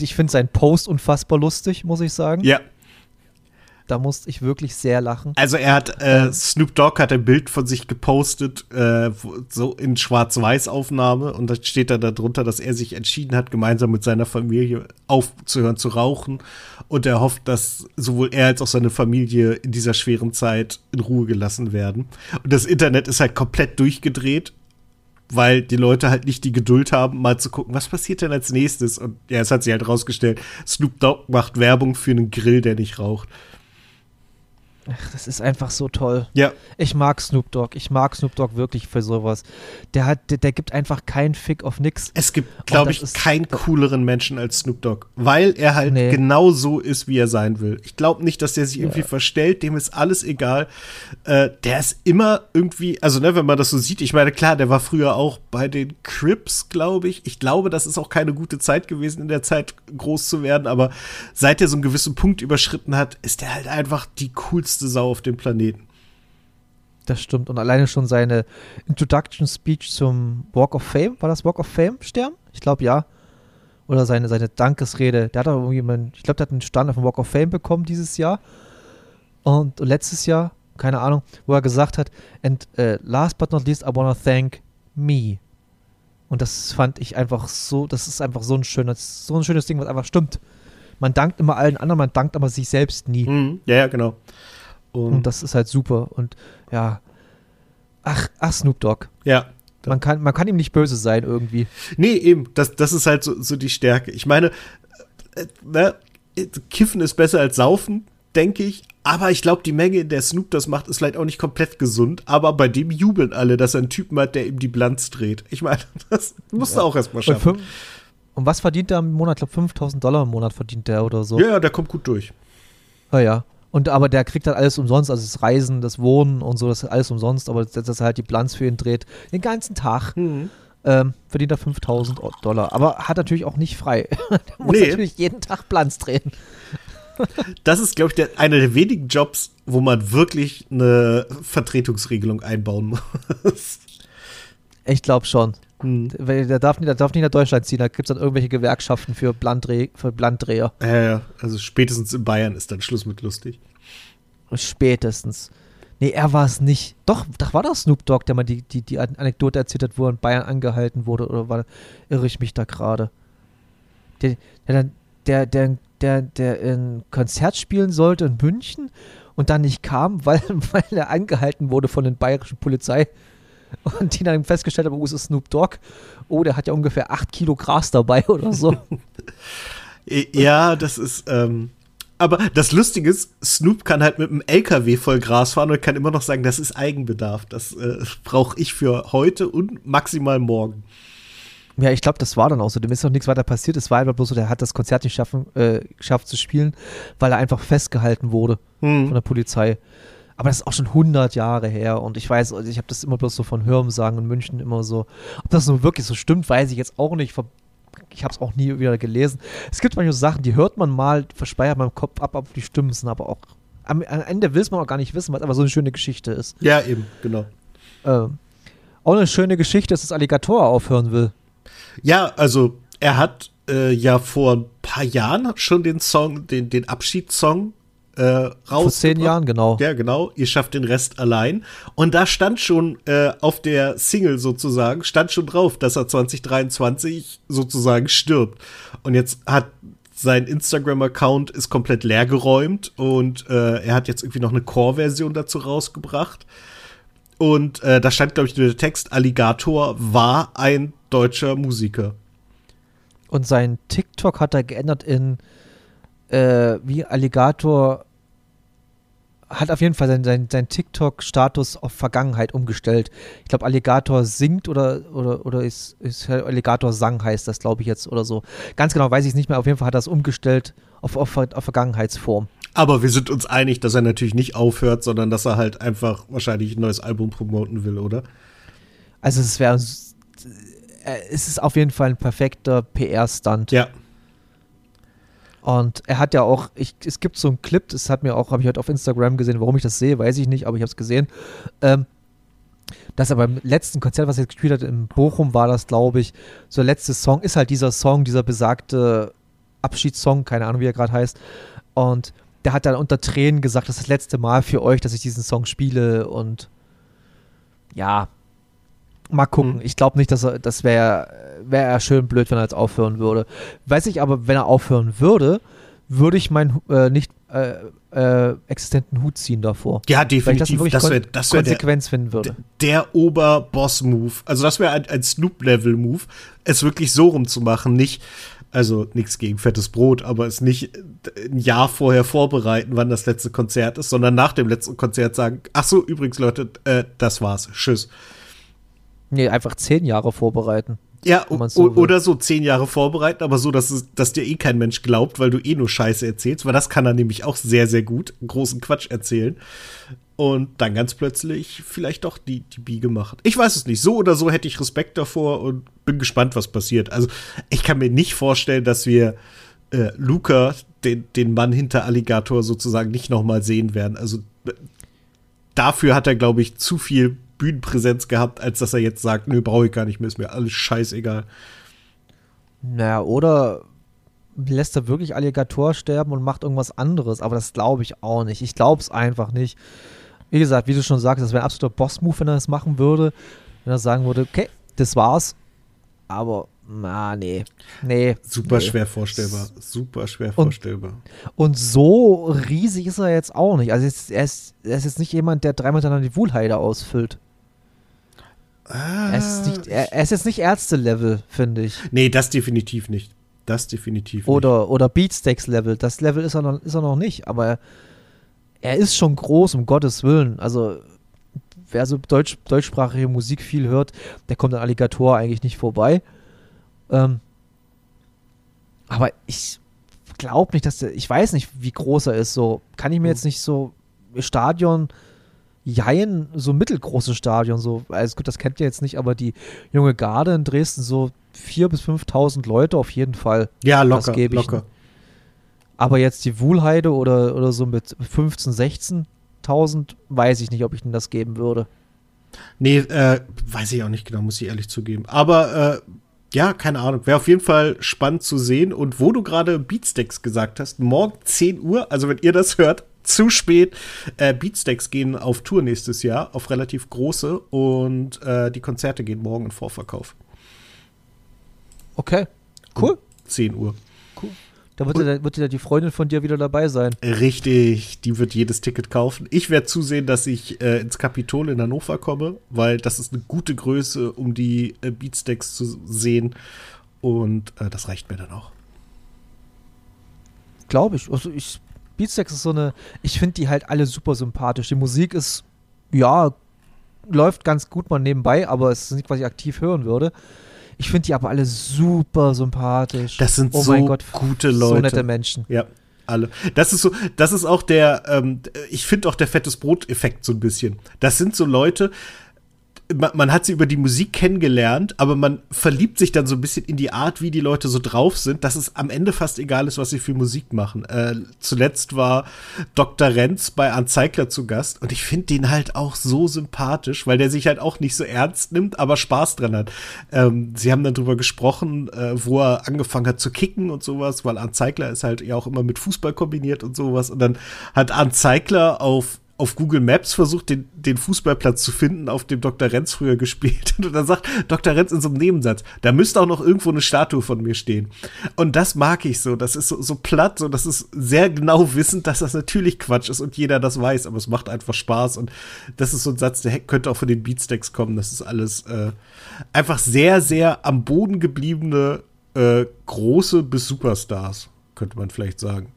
Ich finde seinen Post unfassbar lustig, muss ich sagen.
Ja,
Da musste ich wirklich sehr lachen.
Also er hat, äh, Snoop Dogg hat ein Bild von sich gepostet, äh, so in Schwarz-Weiß-Aufnahme und da steht dann darunter, dass er sich entschieden hat, gemeinsam mit seiner Familie aufzuhören zu rauchen und er hofft, dass sowohl er als auch seine Familie in dieser schweren Zeit in Ruhe gelassen werden. Und das Internet ist halt komplett durchgedreht, weil die Leute halt nicht die Geduld haben, mal zu gucken, was passiert denn als nächstes. Und ja, es hat sich halt rausgestellt, Snoop Dogg macht Werbung für einen Grill, der nicht raucht.
Ach, das ist einfach so toll.
Ja,
Ich mag Snoop Dogg. Ich mag Snoop Dogg wirklich für sowas. Der hat, der, der gibt einfach keinen Fick auf nix.
Es gibt, glaube ich, keinen cooleren Menschen als Snoop Dogg, weil er halt
Nee.
genau so ist, wie er sein will. Ich glaube nicht, dass der sich irgendwie
Ja.
verstellt, dem ist alles egal. Äh, der ist immer irgendwie, also ne, wenn man das so sieht, ich meine, klar, der war früher auch bei den Crips, glaube ich. Ich glaube, das ist auch keine gute Zeit gewesen, in der Zeit groß zu werden, aber seit er so einen gewissen Punkt überschritten hat, ist er halt einfach die coolste Sau auf dem Planeten.
Das stimmt. Und alleine schon seine Introduction Speech zum Walk of Fame, war das Walk of Fame Stern? Ich glaube ja. Oder seine, seine Dankesrede. Der hat auch irgendwie, ich glaube, der hat einen Stand auf dem Walk of Fame bekommen dieses Jahr. Und letztes Jahr, keine Ahnung, wo er gesagt hat, and äh, last but not least, I wanna thank me. Und das fand ich einfach so, das ist einfach so ein schönes, so ein schönes Ding, was einfach stimmt. Man dankt immer allen anderen, man dankt aber sich selbst nie.
Mhm. Ja, ja, genau. Und,
Und das ist halt super. Und ja, ach, ach Snoop Dogg.
ja,
Man kann, man kann ihm nicht böse sein irgendwie.
Nee, eben, das, das ist halt so, so die Stärke. Ich meine, äh, ne, Kiffen ist besser als Saufen, denke ich. Aber ich glaube, die Menge, in der Snoop das macht, ist vielleicht auch nicht komplett gesund. Aber bei dem jubeln alle, dass er einen Typen hat, der ihm die Bilanz dreht. Ich meine, das musst du auch erstmal
Und,
schaffen.
fünf, und was verdient er im Monat? Ich glaube, 5000 Dollar im Monat verdient der oder so.
Ja, ja, der kommt gut durch.
Ja, ja. Und aber der kriegt halt alles umsonst, also das Reisen, das Wohnen und so, das ist alles umsonst, aber dass dass er halt die Bilanz für ihn dreht, den ganzen Tag, ähm, verdient er 5000 Dollar. Aber hat natürlich auch nicht frei. der muss
Nee.
natürlich jeden Tag Bilanz drehen.
Das ist, glaube ich, der, einer der wenigen Jobs, wo man wirklich eine Vertretungsregelung einbauen muss.
Ich glaube schon.
Hm.
Weil Der darf, nicht, der darf nicht nach Deutschland ziehen, da gibt es dann irgendwelche Gewerkschaften für, Blanddreh, für Blanddreher.
Ja, ja, also spätestens in Bayern ist dann Schluss mit lustig.
Spätestens. Nee, er war es nicht. Doch, doch war das Snoop Dogg, der mal die, die, die Anekdote erzählt hat, wo er in Bayern angehalten wurde, oder war, irre ich mich da gerade? Der, der, der, der, der, der ein Konzert spielen sollte in München und dann nicht kam, weil, weil er angehalten wurde von der bayerischen Polizei und die dann festgestellt haben, oh, es ist Snoop Dogg. Oh, der hat ja ungefähr 8 Kilo Gras dabei oder so.
ja, das ist, ähm, aber das Lustige ist, Snoop kann halt mit einem LKW voll Gras fahren und kann immer noch sagen, das ist Eigenbedarf. Das äh, brauche ich für heute und maximal morgen.
Ja, ich glaube, das war dann auch so. Dem ist noch nichts weiter passiert. Es war einfach bloß so, der hat das Konzert nicht schaffen, äh, geschafft zu spielen, weil er einfach festgehalten wurde hm. von der Polizei. Aber das ist auch schon 100 Jahre her und ich weiß, also ich habe das immer bloß so von Hörensagen in München immer so. Ob das so wirklich so stimmt, weiß ich jetzt auch nicht. Ich habe es auch nie wieder gelesen. Es gibt manchmal so Sachen, die hört man mal, verspeiert man im Kopf ab, aber die stimmen sind aber auch. Am, am Ende will es man auch gar nicht wissen, was aber so eine schöne Geschichte ist.
Ja, eben, genau.
Ähm, auch eine schöne Geschichte, dass das Alligator aufhören will.
Ja, also er hat äh, ja vor ein paar Jahren schon den Song, den, den Abschiedssong äh, raus. Vor
zehn Jahren, genau.
Ja, genau. Ihr schafft den Rest allein. Und da stand schon äh, auf der Single sozusagen, stand schon drauf, dass er 2023 sozusagen stirbt. Und jetzt hat sein Instagram-Account ist komplett leergeräumt und äh, er hat jetzt irgendwie noch eine Core-Version dazu rausgebracht. Und äh, da stand, glaube ich, der Text, Alligator war ein deutscher Musiker.
Und sein TikTok hat er geändert in äh, wie Alligator hat auf jeden Fall seinen sein, sein TikTok-Status auf Vergangenheit umgestellt. Ich glaube, Alligator singt oder, oder, oder ist, ist Alligator sang, heißt das, glaube ich jetzt oder so. Ganz genau weiß ich es nicht mehr. Auf jeden Fall hat er es umgestellt auf, auf, auf Vergangenheitsform.
Aber wir sind uns einig, dass er natürlich nicht aufhört, sondern dass er halt einfach wahrscheinlich ein neues Album promoten will, oder?
Also es wäre äh, es ist auf jeden Fall ein perfekter PR-Stunt.
Ja.
Und er hat ja auch, ich, es gibt so einen Clip, das hat mir auch, habe ich heute auf Instagram gesehen, warum ich das sehe, weiß ich nicht, aber ich habe es gesehen. Ähm, dass er beim letzten Konzert, was er gespielt hat in Bochum, war das, glaube ich, so der letzte Song, ist halt dieser Song, dieser besagte Abschiedssong, keine Ahnung, wie er gerade heißt. Und der hat dann unter Tränen gesagt, das ist das letzte Mal für euch, dass ich diesen Song spiele und ja, Mal gucken. Mhm. Ich glaube nicht, dass er, das wäre wär schön blöd, wenn er jetzt aufhören würde. Weiß ich aber, wenn er aufhören würde, würde ich meinen äh, nicht äh, äh, existenten Hut ziehen davor.
Ja, definitiv.
Weil ich das, das wär, das Konsequenz der, finden würde.
Der Ober-Boss-Move. Also das wäre ein, ein Snoop-Level-Move, es wirklich so rumzumachen, nicht also nichts gegen fettes Brot, aber es nicht ein Jahr vorher vorbereiten, wann das letzte Konzert ist, sondern nach dem letzten Konzert sagen, ach so, übrigens Leute, äh, das war's, tschüss.
Nee, einfach zehn Jahre vorbereiten.
Ja, so oder so zehn Jahre vorbereiten, aber so, dass, es, dass dir eh kein Mensch glaubt, weil du eh nur Scheiße erzählst, weil das kann er nämlich auch sehr, sehr gut, großen Quatsch erzählen. Und dann ganz plötzlich vielleicht doch die, die Biege macht. Ich weiß es nicht. So oder so hätte ich Respekt davor und bin gespannt, was passiert. Also, ich kann mir nicht vorstellen, dass wir äh, Luca, den, den Mann hinter Alligator, sozusagen nicht nochmal sehen werden. Also, dafür hat er, glaube ich, zu viel Bühnenpräsenz gehabt, als dass er jetzt sagt, nö, brauche ich gar nicht mehr, ist mir alles scheißegal.
Naja, oder lässt er wirklich Alligator sterben und macht irgendwas anderes, aber das glaube ich auch nicht. Ich glaube es einfach nicht. Wie gesagt, wie du schon sagst, das wäre ein absoluter Boss-Move, wenn er das machen würde. Wenn er sagen würde, okay, das war's. Aber na, nee. Nee.
Super
nee.
schwer vorstellbar. Super schwer vorstellbar.
Und, und, so riesig ist er jetzt auch nicht. Also er ist, er ist jetzt nicht jemand, der dreimal dann die Wohlheide ausfüllt. Ah, er, ist nicht, er, er, ist jetzt nicht Ärzte-Level, finde ich.
Nee, das definitiv nicht. Das definitiv
oder, nicht. Oder Beatsteaks-Level. Das Level ist er, noch, ist er noch nicht, aber er ist schon groß, um Gottes Willen. Also, wer so Deutsch, deutschsprachige Musik viel hört, der kommt an Alligator eigentlich nicht vorbei. Ähm, aber ich glaube nicht, dass der, ich weiß nicht, wie groß er ist. So kann ich mir jetzt nicht so Stadion Jein, so mittelgroße Stadion, so, also gut, das kennt ihr jetzt nicht, aber die junge Garde in Dresden, so 4.000 bis 5.000 Leute auf jeden Fall.
Ja, locker, locker.
Aber jetzt die Wuhlheide oder, oder so mit 15.000, 16.000, weiß ich nicht, ob ich denn das geben würde.
Nee, äh, weiß ich auch nicht genau, muss ich ehrlich zugeben. Aber äh, ja, keine Ahnung. Wäre auf jeden Fall spannend zu sehen. Und wo du gerade Beatsteaks gesagt hast, morgen 10 Uhr, also wenn ihr das hört, zu spät. Äh, Beatsteaks gehen auf Tour nächstes Jahr, auf relativ große und äh, die Konzerte gehen morgen in Vorverkauf.
Okay, cool. Um
10 Uhr.
Cool. Da wird, ja, wird ja die Freundin von dir wieder dabei sein.
Richtig, die wird jedes Ticket kaufen. Ich werde zusehen, dass ich äh, ins Kapitol in Hannover komme, weil das ist eine gute Größe, um die äh, Beatsteaks zu sehen. Und äh, das reicht mir dann auch.
Glaube ich. Also ich Beatsteaks ist so eine, ich finde die halt alle super sympathisch. Die Musik ist, ja, läuft ganz gut mal nebenbei, aber es ist nicht, was ich aktiv hören würde. Ich finde die aber alle super sympathisch.
Das sind oh so Gott, gute Leute. So
nette Menschen.
Ja, alle. Das ist so, das ist auch der, ähm, ich finde auch der fettes Brot-Effekt so ein bisschen. Das sind so Leute, man, man, hat sie über die Musik kennengelernt, aber man verliebt sich dann so ein bisschen in die Art, wie die Leute so drauf sind, dass es am Ende fast egal ist, was sie für Musik machen. Äh, zuletzt war Dr. Renz bei Anzeigler zu Gast und ich finde den halt auch so sympathisch, weil der sich halt auch nicht so ernst nimmt, aber Spaß dran hat. Ähm, sie haben dann drüber gesprochen, äh, wo er angefangen hat zu kicken und sowas, weil Anzeigler ist halt ja auch immer mit Fußball kombiniert und sowas und dann hat Anzeigler auf auf Google Maps versucht, den, den Fußballplatz zu finden, auf dem Dr. Renz früher gespielt hat. Und dann sagt Dr. Renz in so einem Nebensatz, da müsste auch noch irgendwo eine Statue von mir stehen. Und das mag ich so. Das ist so, so platt, so das ist sehr genau wissend, dass das natürlich Quatsch ist und jeder das weiß, aber es macht einfach Spaß. Und das ist so ein Satz, der könnte auch von den Beatstacks kommen. Das ist alles äh, einfach sehr, sehr am Boden gebliebene äh, große bis Superstars, könnte man vielleicht sagen.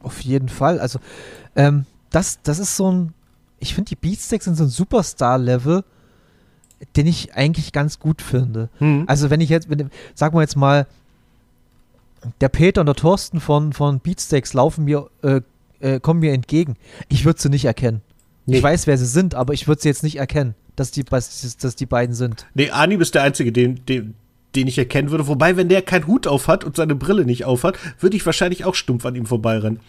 Auf jeden Fall. Also, ähm, das, das ist so ein, ich finde, die Beatsticks sind so ein Superstar-Level, den ich eigentlich ganz gut finde. Mhm. Also wenn ich jetzt, wenn, sagen wir jetzt mal, der Peter und der Thorsten von, von Beatsteaks laufen mir, äh, äh, kommen mir entgegen. Ich würde sie nicht erkennen. Nee. Ich weiß, wer sie sind, aber ich würde sie jetzt nicht erkennen, dass die, dass, dass die beiden sind.
Nee, Arnim ist der Einzige, den, den, den ich erkennen würde. Wobei, wenn der keinen Hut auf hat und seine Brille nicht auf hat, würde ich wahrscheinlich auch stumpf an ihm vorbeirennen.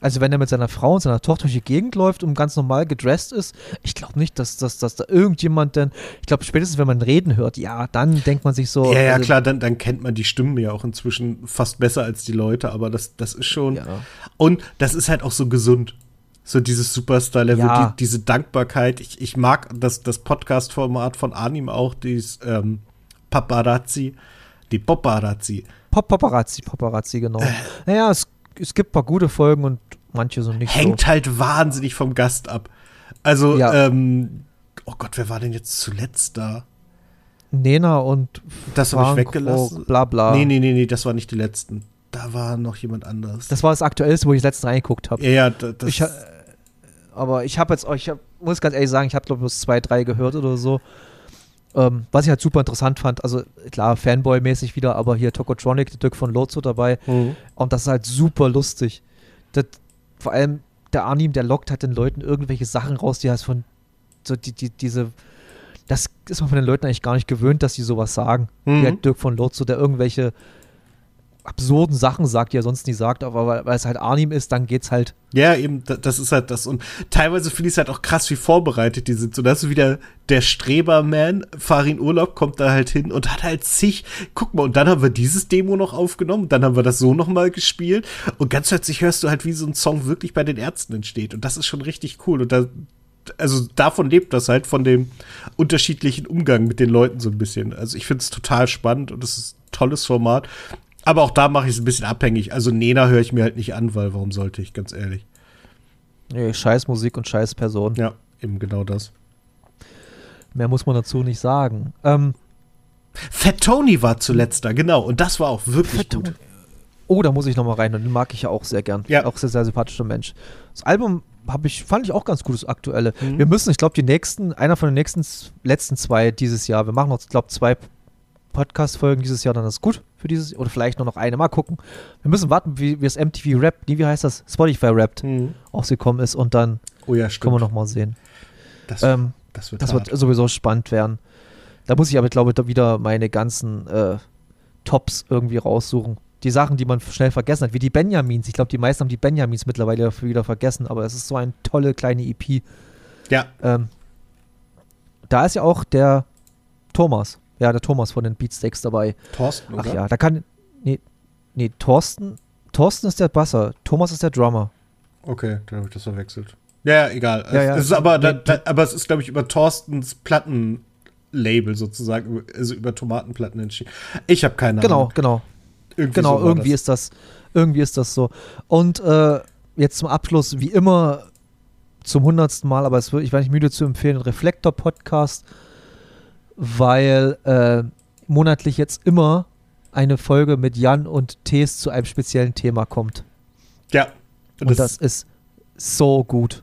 Also wenn er mit seiner Frau und seiner Tochter durch die Gegend läuft und ganz normal gedresst ist, ich glaube nicht, dass, dass, dass da irgendjemand denn, ich glaube spätestens wenn man reden hört, ja, dann denkt man sich so.
Ja, ja, also, klar, dann, dann kennt man die Stimmen ja auch inzwischen fast besser als die Leute, aber das, das ist schon. Ja. Und das ist halt auch so gesund. So dieses Superstar-Level, ja. die, diese Dankbarkeit. Ich, ich mag das, das Podcast-Format von Anim auch, dieses ähm, Paparazzi, die Paparazzi.
Pop Paparazzi, Paparazzi, genau. Äh. Naja, es es gibt ein paar gute Folgen und manche so nicht.
Hängt so. halt wahnsinnig vom Gast ab. Also, ja. ähm, oh Gott, wer war denn jetzt zuletzt da?
Nena und
Das habe ich weggelassen.
Bla bla.
Nee, nee, nee, nee, das war nicht die letzten. Da war noch jemand anderes.
Das war das Aktuellste, wo ich letztens reingeguckt habe.
Ja, ja, das.
Ich, aber ich habe jetzt, ich hab, muss ganz ehrlich sagen, ich habe glaube ich bloß zwei, drei gehört oder so. Ähm, was ich halt super interessant fand, also klar, Fanboy-mäßig wieder, aber hier Tokotronic, der Dirk von Lozo dabei. Mhm. Und das ist halt super lustig. Das, vor allem der Arnim, der lockt halt den Leuten irgendwelche Sachen raus, die halt von so die, die, diese das ist man von den Leuten eigentlich gar nicht gewöhnt, dass sie sowas sagen. Mhm. Wie halt Dirk von Lozo, der irgendwelche absurden Sachen sagt, die er sonst nie sagt, aber weil, es halt Arnim ist, dann geht's halt.
Ja, eben, das ist halt das. Und teilweise finde ich es halt auch krass, wie vorbereitet die sind. So, dass wieder der Streberman, Farin Urlaub, kommt da halt hin und hat halt zig, guck mal, und dann haben wir dieses Demo noch aufgenommen, dann haben wir das so nochmal gespielt und ganz plötzlich hörst du halt, wie so ein Song wirklich bei den Ärzten entsteht. Und das ist schon richtig cool. Und da, also davon lebt das halt, von dem unterschiedlichen Umgang mit den Leuten so ein bisschen. Also ich finde es total spannend und es ist ein tolles Format. Aber auch da mache ich es ein bisschen abhängig. Also Nena höre ich mir halt nicht an, weil warum sollte ich, ganz ehrlich.
Nee, scheiß Musik und scheiß Person.
Ja, eben genau das.
Mehr muss man dazu nicht sagen. Ähm,
Fat Tony war zuletzt da, genau. Und das war auch wirklich Fat gut.
Oh, da muss ich noch mal rein. Und den mag ich ja auch sehr gern. Ja. Auch sehr, sehr sympathischer Mensch. Das Album habe ich, fand ich auch ganz gut, das aktuelle. Mhm. Wir müssen, ich glaube, die nächsten, einer von den nächsten, letzten zwei dieses Jahr, wir machen noch, ich glaube, zwei Podcast-Folgen dieses Jahr, dann ist gut für dieses, oder vielleicht nur noch eine. Mal gucken. Wir müssen warten, wie, wie das MTV Rap, nee, wie heißt das? Spotify Rap mhm. ausgekommen ist und dann
oh ja,
können wir noch mal sehen.
Das, ähm, das, wird,
das wird, sowieso spannend werden. Da muss ich aber, glaube ich, wieder meine ganzen äh, Tops irgendwie raussuchen. Die Sachen, die man schnell vergessen hat, wie die Benjamins. Ich glaube, die meisten haben die Benjamins mittlerweile wieder vergessen, aber es ist so eine tolle kleine EP.
Ja.
Ähm, da ist ja auch der Thomas ja, der Thomas von den Beatsteaks dabei.
Thorsten,
oder? Ach ja, da kann. Nee, nee, Thorsten. Thorsten ist der Basser, Thomas ist der Drummer.
Okay, dann habe ich das verwechselt. Ja, egal.
Ja, ja.
Es ist aber, da, da, aber es ist, glaube ich, über Thorstens Plattenlabel sozusagen, also über Tomatenplatten entschieden. Ich habe keine
Genau,
Ahnung.
genau.
Irgendwie
Genau,
so war
irgendwie
das.
ist das, irgendwie ist das so. Und äh, jetzt zum Abschluss, wie immer, zum hundertsten Mal, aber es wird, ich war nicht müde zu empfehlen, Reflektor-Podcast, weil äh, monatlich jetzt immer eine Folge mit Jan und Tees zu einem speziellen Thema kommt.
Ja.
Und das, ist so gut.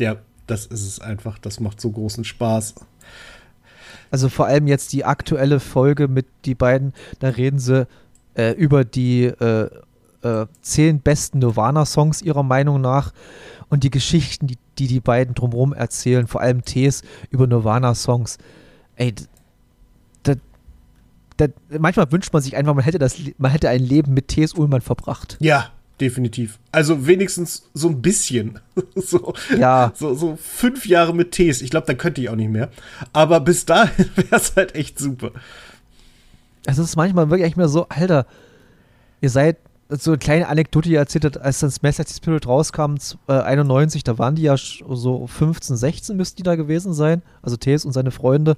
ja, das ist es einfach. Das macht so großen Spaß.
Also vor allem jetzt die aktuelle Folge mit die beiden, da reden sie äh, über die äh, äh, zehn besten Nirvana-Songs ihrer Meinung nach und die Geschichten, die die, die beiden drumherum erzählen, vor allem Tees über Nirvana-Songs. Ey, d- manchmal wünscht man sich einfach, man hätte, das, man hätte ein Leben mit Tees Ullmann verbracht.
Ja, definitiv. Also wenigstens so ein bisschen. so,
Ja.
so, so fünf Jahre mit Tees. Ich glaube, dann könnte ich auch nicht mehr. Aber bis dahin wäre es halt echt super.
Es ist manchmal wirklich echt mehr so, Alter, ihr seid so eine kleine Anekdote, die ihr erzählt hat, als dann Smash Like the Spirit rauskam, äh, 91, da waren die ja so 15, 16 müssten die da gewesen sein, also Tees und seine Freunde.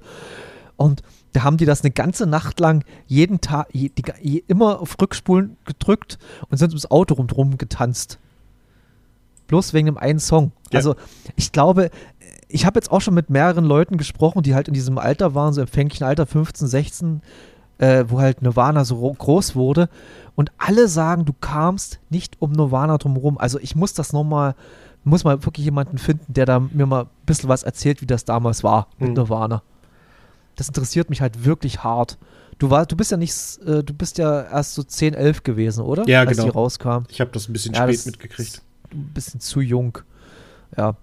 Und da haben die das eine ganze Nacht lang jeden Tag, je, die, immer auf Rückspulen gedrückt und sind ums Auto rundherum getanzt. Bloß wegen dem einen Song.
Ja.
Also ich glaube, ich habe jetzt auch schon mit mehreren Leuten gesprochen, die halt in diesem Alter waren, so empfänglichen Alter 15, 16, äh, wo halt Nirvana so ro- groß wurde. Und alle sagen, du kamst nicht um Nirvana drumherum. Also ich muss das nochmal, muss mal wirklich jemanden finden, der da mir mal ein bisschen was erzählt, wie das damals war mit
Mhm.
Nirvana. Das interessiert mich halt wirklich hart. Du, war, du bist ja nicht, äh, du bist ja erst so 10, 11 gewesen, oder?
Ja,
Als
genau.
die rauskam.
Ich habe das ein bisschen
Ja,
spät mitgekriegt.
Ein bisschen zu jung. Ja.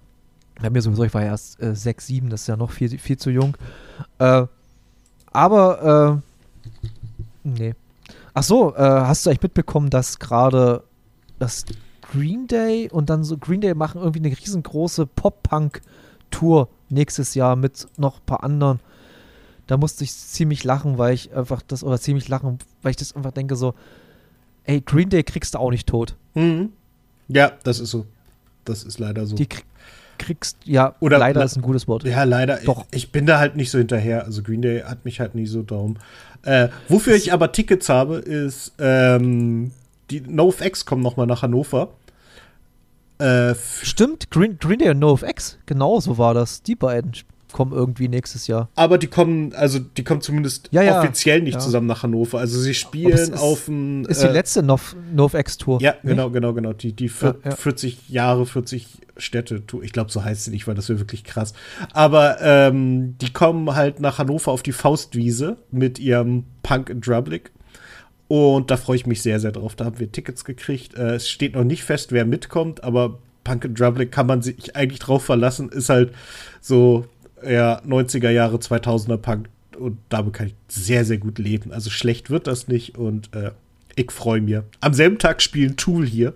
Bei mir sowieso, ich war ja erst äh, 6, 7, das ist ja noch viel, viel zu jung. Äh, aber, äh, nee. Ach so, äh, hast du eigentlich mitbekommen, dass gerade das Green Day und dann so Green Day machen irgendwie eine riesengroße Pop-Punk-Tour nächstes Jahr mit noch ein paar anderen. Da musste ich ziemlich lachen, weil ich einfach das, oder ziemlich lachen, weil ich das einfach denke so, ey, Green Day kriegst du auch nicht tot.
Mhm. Ja, das ist so. Das ist leider so.
Die krieg, kriegst, ja,
Oder
leider
le-
ist ein gutes Wort.
Ja, leider.
Doch.
Ich, ich bin da halt nicht so hinterher. Also Green Day hat mich halt nie so darum. Äh, wofür ich aber Tickets habe, ist ähm, die NoFX kommen noch mal nach Hannover. Äh,
Stimmt, Green, Green Day und NoFX, genau so war das. Die beiden kommen irgendwie nächstes Jahr.
aber die kommen, also die kommen zumindest
Ja, ja.
offiziell nicht
Ja.
zusammen nach Hannover. Also sie spielen
ist-
auf dem.
Ist die letzte NoFX-Tour.
Ja,
nicht?
genau, genau, genau. Die, die vier,
Ja, ja.
40 Jahre, 40 Städte, Tour. ich glaube, so heißt sie nicht, weil das wäre wirklich krass. Aber ähm, die kommen halt nach Hannover auf die Faustwiese mit ihrem Punk and Drublick. Und da freue ich mich sehr, sehr drauf. Da haben wir Tickets gekriegt. Äh, es steht noch nicht fest, wer mitkommt, aber Punk and Drublick kann man sich eigentlich drauf verlassen. Ist halt so ja, 90er Jahre, 2000er Punk. Und damit kann ich sehr, sehr gut leben. Also schlecht wird das nicht und äh, ich freue mich. Am selben Tag spielen Tool hier.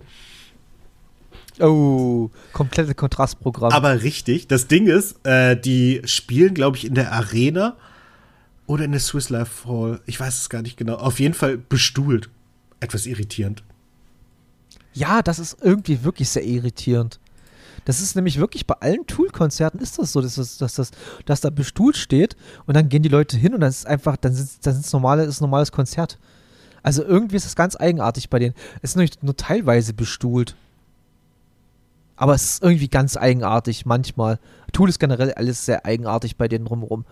Oh, komplette Kontrastprogramm.
Aber richtig, das Ding ist, äh, die spielen, glaube ich, in der Arena oder in der Swiss Life Hall. Ich weiß es gar nicht genau. Auf jeden Fall bestuhlt. Etwas irritierend.
ja, das ist irgendwie wirklich sehr irritierend. Das ist nämlich wirklich bei allen Tool-Konzerten ist das so, dass, das, dass, das, dass da bestuhlt steht und dann gehen die Leute hin und dann ist einfach, dann sind dann sind's normale, ist ein normales Konzert. Also irgendwie ist das ganz eigenartig bei denen. Es ist nur, nur teilweise bestuhlt. Aber es ist irgendwie ganz eigenartig manchmal. Tool ist generell alles sehr eigenartig bei denen drumherum.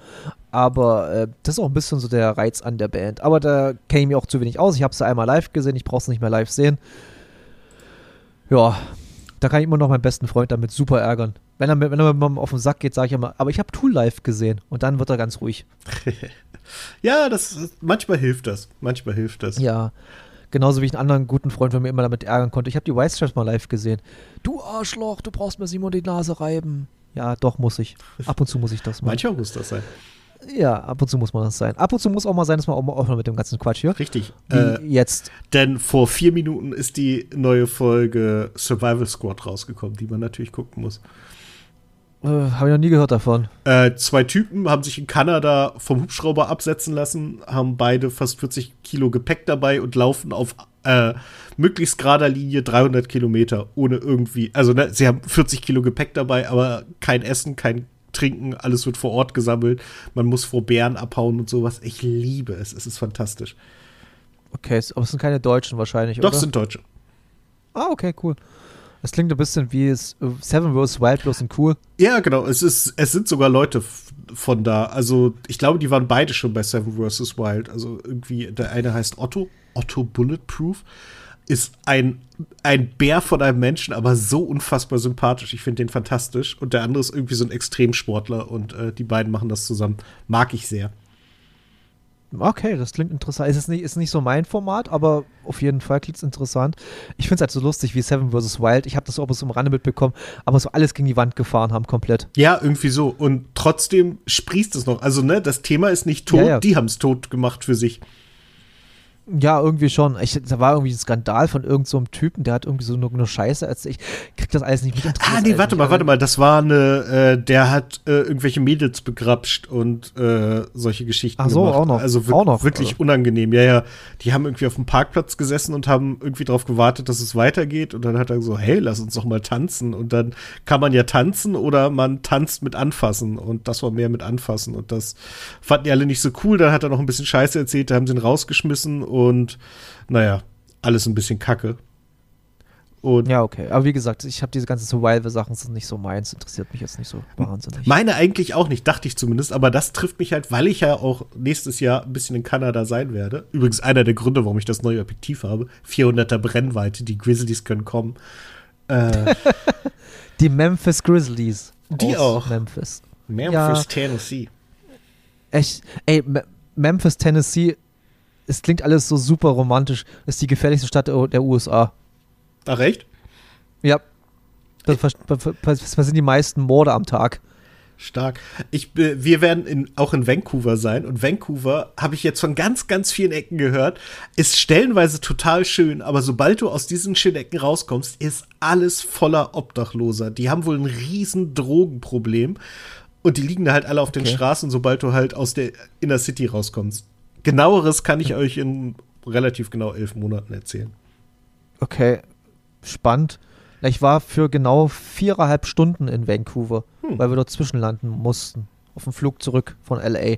Aber äh, das ist auch ein bisschen so der Reiz an der Band. Aber da kenne ich mich auch zu wenig aus. Ich habe sie einmal live gesehen, ich brauche es nicht mehr live sehen. Ja, da kann ich immer noch meinen besten Freund damit super ärgern. Wenn er, mir- wenn er mir mal auf den Sack geht, sage ich immer, aber ich habe Tool live gesehen. Und dann wird er ganz ruhig.
Ja, das manchmal hilft das. Manchmal hilft das.
Ja. Genauso wie ich einen anderen guten Freund von mir immer damit ärgern konnte. Ich habe die White Stripes mal live gesehen. Du Arschloch, du brauchst mir Simon die Nase reiben. Ja, doch, muss ich. Ab und zu muss ich das mal.
Manchmal muss das sein.
Ja, ab und zu muss man das sein. Ab und zu muss auch mal sein, dass man auch mal aufhört mit dem ganzen Quatsch hier.
Richtig. Äh,
jetzt.
denn vor vier Minuten ist die neue Folge Survival Squad rausgekommen, die man natürlich gucken muss.
Äh, habe ich noch nie gehört davon.
Äh, zwei Typen haben sich in Kanada vom Hubschrauber absetzen lassen, haben beide fast 40 Kilo Gepäck dabei und laufen auf Äh, möglichst gerader Linie 300 Kilometer ohne irgendwie, also ne, sie haben 40 Kilo Gepäck dabei, aber kein Essen, kein Trinken, alles wird vor Ort gesammelt. Man muss vor Bären abhauen und sowas. Ich liebe es, es ist fantastisch.
Okay, aber es sind keine Deutschen wahrscheinlich,
Doch, oder? sind Deutsche.
Ah, okay, cool. Das klingt ein bisschen wie Seven vs. Wild bloß und cool.
Ja, genau. Es, ist, es sind sogar Leute von da. Also, ich glaube, die waren beide schon bei Seven vs. Wild. Also, irgendwie, der eine heißt Otto, Otto Bulletproof ist ein, ein Bär von einem Menschen, aber so unfassbar sympathisch. Ich finde den fantastisch. Und der andere ist irgendwie so ein Extremsportler und äh, die beiden machen das zusammen. Mag ich sehr.
Okay, das klingt interessant. Ist, nicht, ist nicht so mein Format, aber auf jeden Fall klingt es interessant. Ich finde es halt so lustig wie Seven vs. Wild. Ich habe das auch bis zum Rande mitbekommen, aber so alles gegen die Wand gefahren haben, komplett.
Ja, irgendwie so. Und trotzdem sprießt es noch. Also, ne, das Thema ist nicht tot, ja, ja. die haben es tot gemacht für sich.
Ja, irgendwie schon. Ich, da war irgendwie ein Skandal von irgendeinem so Typen, der hat irgendwie so nur, nur Scheiße erzählt. Ich krieg das alles nicht mit.
Ah, nee, warte mal, warte mal. Das war eine, äh, der hat äh, irgendwelche Mädels begrapscht und äh, solche Geschichten
Ach so, gemacht. auch noch.
Also auch noch, wirklich also. unangenehm. Ja, ja. Die haben irgendwie auf dem Parkplatz gesessen und haben irgendwie darauf gewartet, dass es weitergeht. Und dann hat er so, hey, lass uns doch mal tanzen. Und dann kann man ja tanzen oder man tanzt mit Anfassen. Und das war mehr mit Anfassen. Und das fanden die alle nicht so cool. Dann hat er noch ein bisschen Scheiße erzählt, da haben sie ihn rausgeschmissen und naja, alles ein bisschen kacke.
Und ja, okay. Aber wie gesagt, ich habe diese ganzen Survival-Sachen sind nicht so meins, interessiert mich jetzt nicht so wahnsinnig.
Meine eigentlich auch nicht, dachte ich zumindest, aber das trifft mich halt, weil ich ja auch nächstes Jahr ein bisschen in Kanada sein werde. Übrigens einer der Gründe, warum ich das neue Objektiv habe. 400er Brennweite, die Grizzlies können kommen.
Äh, die Memphis Grizzlies.
Die auch.
Memphis.
Memphis, ja. Tennessee.
Echt, ey, Memphis, Tennessee es klingt alles so super romantisch. Das ist die gefährlichste Stadt der USA.
Ach, recht?
Ja. Das sind die meisten Morde am Tag.
Stark. Ich, wir werden in, auch in Vancouver sein und Vancouver habe ich jetzt von ganz, ganz vielen Ecken gehört, ist stellenweise total schön, aber sobald du aus diesen schönen Ecken rauskommst, ist alles voller Obdachloser. Die haben wohl ein riesen Drogenproblem und die liegen da halt alle auf okay. den Straßen, sobald du halt aus der Inner City rauskommst. Genaueres kann ich euch in relativ genau elf Monaten erzählen.
Okay, spannend. Ich war für genau viereinhalb Stunden in Vancouver, hm. weil wir dort zwischenlanden mussten. Auf dem Flug zurück von LA.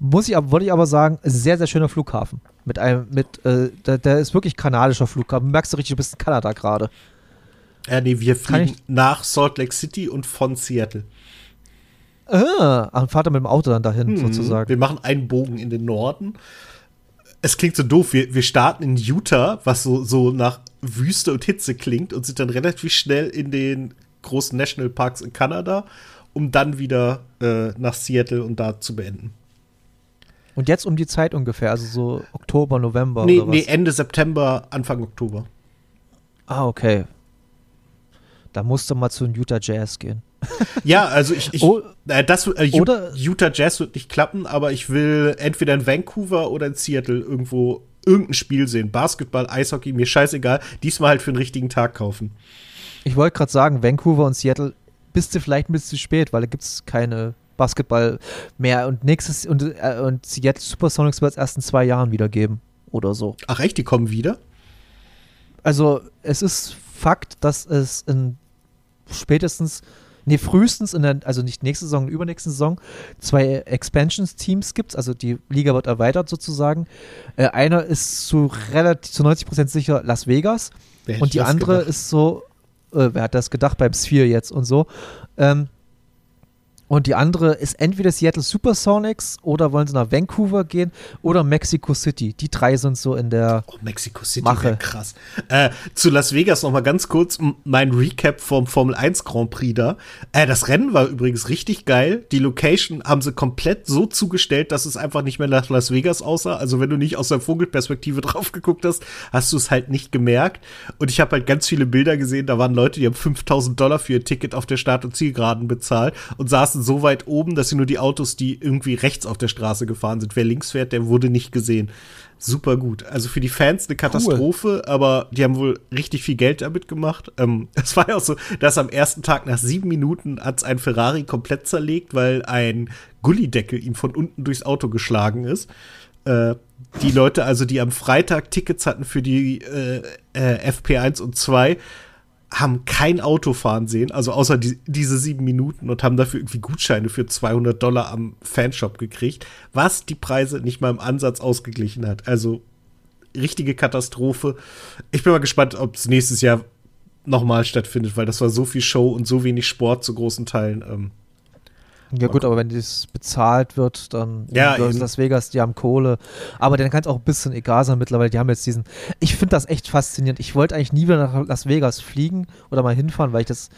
Muss ich aber, wollte ich aber sagen, sehr, sehr schöner Flughafen. Mit einem, mit, äh, der, der, ist wirklich kanadischer Flughafen. Merkst du richtig, du bist in Kanada gerade.
Ja, nee, wir fliegen nach Salt Lake City und von Seattle.
Ah, und fahrt er mit dem Auto dann dahin, hm, sozusagen.
Wir machen einen Bogen in den Norden. Es klingt so doof. Wir, wir starten in Utah, was so, so nach Wüste und Hitze klingt, und sind dann relativ schnell in den großen Nationalparks in Kanada, um dann wieder äh, nach Seattle und da zu beenden.
Und jetzt um die Zeit ungefähr, also so Oktober, November
nee, oder was? Nee, Ende September, Anfang Oktober.
Ah, okay. Da musst du mal zu den Utah Jazz gehen.
Ja, also ich, ich oh, äh, das, äh, oder, Utah Jazz wird nicht klappen, aber ich will entweder in Vancouver oder in Seattle irgendwo irgendein Spiel sehen. Basketball, Eishockey, mir scheißegal. Diesmal halt für einen richtigen Tag kaufen.
Ich wollte gerade sagen, Vancouver und Seattle bist du vielleicht ein bisschen zu spät, weil da gibt es keine Basketball mehr und nächstes und, äh, und Seattle Supersonics wird es erst in zwei Jahren wieder geben oder so.
Ach echt, die kommen wieder?
Also es ist Fakt, dass es in spätestens nee, frühestens in der, also nicht nächste Saison, übernächste Saison, zwei Expansions-Teams gibt es, also die Liga wird erweitert sozusagen. Äh, einer ist zu relativ, zu 90 Prozent sicher Las Vegas und die andere gedacht? ist so, äh, wer hat das gedacht beim Sphere jetzt und so. Ähm, und die andere ist entweder Seattle Supersonics oder wollen sie nach Vancouver gehen oder Mexico City. Die drei sind so in der
oh, Mexico City Mache. krass. Äh, zu Las Vegas noch mal ganz kurz mein Recap vom Formel 1 Grand Prix da. Äh, das Rennen war übrigens richtig geil. Die Location haben sie komplett so zugestellt, dass es einfach nicht mehr nach Las Vegas aussah. Also wenn du nicht aus der Vogelperspektive drauf geguckt hast, hast du es halt nicht gemerkt. Und ich habe halt ganz viele Bilder gesehen. Da waren Leute, die haben 5000 Dollar für ihr Ticket auf der Start- und Zielgeraden bezahlt und saßen saßen so weit oben, dass sie nur die Autos, die irgendwie rechts auf der Straße gefahren sind, wer links fährt, der wurde nicht gesehen. Super gut. Also für die Fans eine Katastrophe, cool. aber die haben wohl richtig viel Geld damit gemacht. Ähm, es war ja auch so, dass am ersten Tag nach sieben Minuten hat's ein Ferrari komplett zerlegt, weil ein Gullideckel ihm von unten durchs Auto geschlagen ist. Äh, die Leute, also die am Freitag Tickets hatten für die äh, äh, FP1 und 2, haben kein Auto fahren sehen, also außer die, diese sieben Minuten und haben dafür irgendwie Gutscheine für 200 Dollar am Fanshop gekriegt, was die Preise nicht mal im Ansatz ausgeglichen hat. Also richtige Katastrophe. Ich bin mal gespannt, ob es nächstes Jahr nochmal stattfindet, weil das war so viel Show und so wenig Sport zu großen Teilen. Ähm,
ja gut, aber wenn das bezahlt wird, dann
ja,
Las Vegas, die haben Kohle. Aber dann kann es auch ein bisschen egal sein mittlerweile. Die haben jetzt diesen. Ich finde das echt faszinierend. Ich wollte eigentlich nie wieder nach Las Vegas fliegen oder mal hinfahren, weil ich das.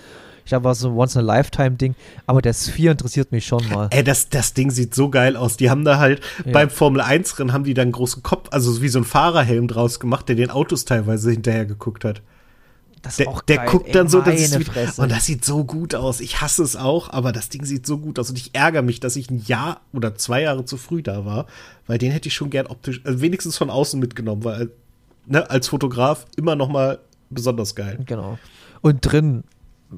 Ich glaube, war so ein Once-in-a-Lifetime-Ding, aber der Sphere interessiert mich schon mal.
Ey, das, das Ding sieht so geil aus. Die haben da halt ja. beim Formel-1-Rennen haben die da einen großen Kopf, also wie so ein Fahrerhelm draus gemacht, der den Autos teilweise hinterher geguckt hat.
Das
der,
auch
der
geil,
guckt
ey,
dann so, das ist wie,
Fresse.
und das sieht so gut aus. Ich hasse es auch, aber das Ding sieht so gut aus und ich ärgere mich, dass ich ein Jahr oder zwei Jahre zu früh da war, weil den hätte ich schon gern optisch, also wenigstens von außen mitgenommen, weil ne, als Fotograf immer noch mal besonders geil.
Genau. Und drin,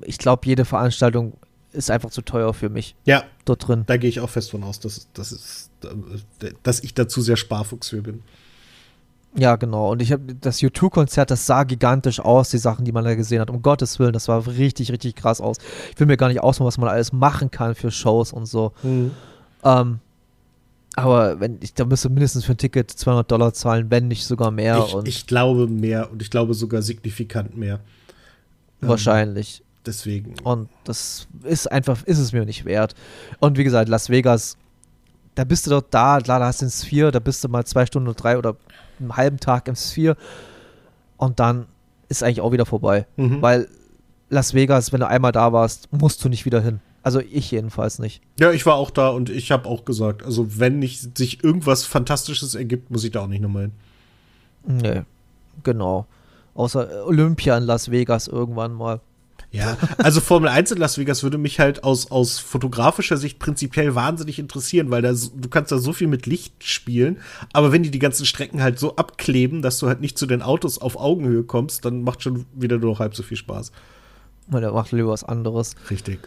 ich glaube, jede Veranstaltung ist einfach zu teuer für mich.
Ja,
Dort drin.
da gehe ich auch fest von aus, dass, dass, es, dass ich dazu sehr Sparfuchs für bin.
Ja, genau. Und ich habe das U2-Konzert, das sah gigantisch aus, die Sachen, die man da gesehen hat. Um Gottes Willen, das war richtig, richtig krass aus. Ich will mir gar nicht ausmalen, was man alles machen kann für Shows und so.
Mhm.
Ähm, aber wenn ich, da müsste mindestens für ein Ticket 200 Dollar zahlen, wenn nicht sogar mehr.
Ich,
und
ich glaube mehr und ich glaube sogar signifikant mehr.
wahrscheinlich.
Ähm, deswegen.
Und das ist einfach, ist es mir nicht wert. Und wie gesagt, Las Vegas, da bist du dort da, klar, da hast du den Sphere, da bist du mal zwei Stunden oder drei oder einen halben Tag im Sphere und dann ist eigentlich auch wieder vorbei.
Mhm.
Weil Las Vegas, wenn du einmal da warst, musst du nicht wieder hin. Also ich jedenfalls nicht.
Ja, ich war auch da und ich habe auch gesagt, also wenn nicht sich irgendwas Fantastisches ergibt, muss ich da auch nicht nochmal hin.
Nee, genau. Außer Olympia in Las Vegas irgendwann mal.
Ja, also Formel 1 in Las Vegas würde mich halt aus, aus fotografischer Sicht prinzipiell wahnsinnig interessieren, weil da, du kannst da so viel mit Licht spielen, aber wenn die die ganzen Strecken halt so abkleben, dass du halt nicht zu den Autos auf Augenhöhe kommst, dann macht schon wieder nur noch halb so viel Spaß.
Weil der macht lieber was anderes.
Richtig.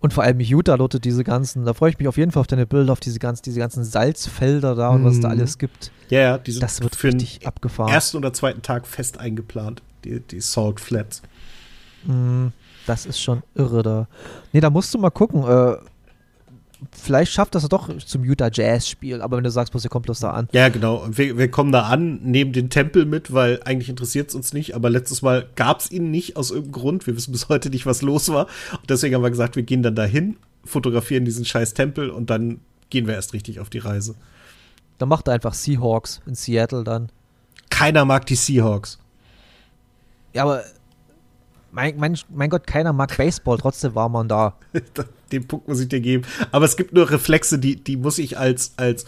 Und vor allem Utah, Lotte, diese ganzen, da freue ich mich auf jeden Fall auf deine Bilder, auf diese, ganz, diese ganzen Salzfelder da und was es da
Mhm.
alles gibt.
Ja, ja, die sind
Das wird
für den
abgefahren.
ersten oder zweiten Tag fest eingeplant, die, die Salt Flats.
Mm, Das ist schon irre da. Nee, da musst du mal gucken. Äh, vielleicht schafft das doch zum Utah Jazz Spiel, aber wenn du sagst, bloß ihr kommt bloß da an.
Ja, genau. Wir, wir kommen da an, nehmen den Tempel mit, weil eigentlich interessiert es uns nicht. Aber letztes Mal gab es ihn nicht aus irgendeinem Grund. Wir wissen bis heute nicht, was los war. Und deswegen haben wir gesagt, wir gehen dann dahin, fotografieren diesen scheiß Tempel und dann gehen wir erst richtig auf die Reise.
Dann macht er einfach Seahawks in Seattle dann.
Keiner mag die Seahawks.
Ja, aber mein, mein, mein Gott, keiner mag Baseball, trotzdem war man da.
Den Punkt muss ich dir geben. Aber es gibt nur Reflexe, die, die muss ich als, als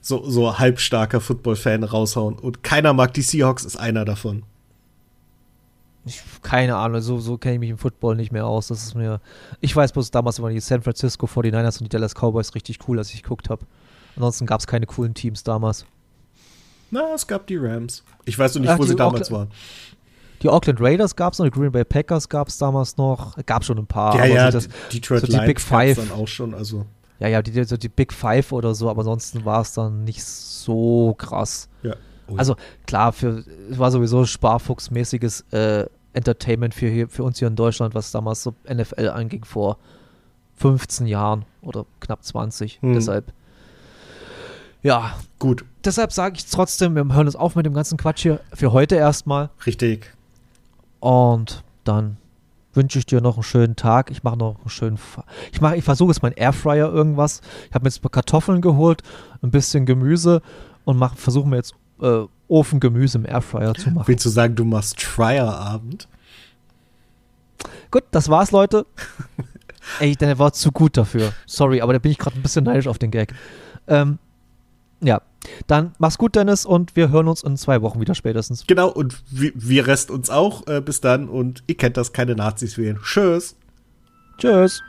so, so halbstarker Football-Fan raushauen. Und keiner mag die Seahawks, ist einer davon.
Ich, keine Ahnung, so, so kenne ich mich im Football nicht mehr aus. Das ist mir. Ich weiß bloß damals waren die San Francisco 49ers und die Dallas Cowboys richtig cool, als ich geguckt habe. Ansonsten gab es keine coolen Teams damals.
Na, es gab die Rams. Ich weiß nur nicht,
Ach,
wo sie damals
Oakland-
waren.
Die Oakland Raiders gab es noch, die Green Bay Packers gab es damals noch. Gab schon ein paar.
ja,
aber
ja,
so das,
die Detroit
so die
Lions
Big Five.
dann auch schon. Also,
ja, ja, die, so die Big Five oder so, aber ansonsten war es dann nicht so krass.
ja. Oh,
Also klar, für, es war sowieso Sparfuchsmäßiges äh, Entertainment für, hier, für uns hier in Deutschland, was damals so NFL anging, vor 15 Jahren oder knapp 20.
Hm.
Deshalb, ja,
gut,
deshalb sage ich trotzdem, wir hören uns auf mit dem ganzen Quatsch hier für heute erstmal.
richtig.
Und dann wünsche ich dir noch einen schönen Tag. Ich mache noch einen schönen. Fa ich mache, ich versuche jetzt meinen Airfryer irgendwas. Ich habe mir jetzt ein paar Kartoffeln geholt, ein bisschen Gemüse und mach, versuche mir jetzt äh, Ofengemüse im Airfryer zu machen.
Willst du sagen, du machst Trier-Abend?
Gut, das war's, Leute. Ey, der war zu gut dafür. Sorry, aber da bin ich gerade ein bisschen neidisch auf den Gag. Ähm, ja, dann mach's gut, Dennis, und wir hören uns in zwei Wochen wieder spätestens.
Genau, und wir, wir rest uns auch. Äh, bis dann und ihr kennt das, keine Nazis wählen. Tschüss.
Tschüss.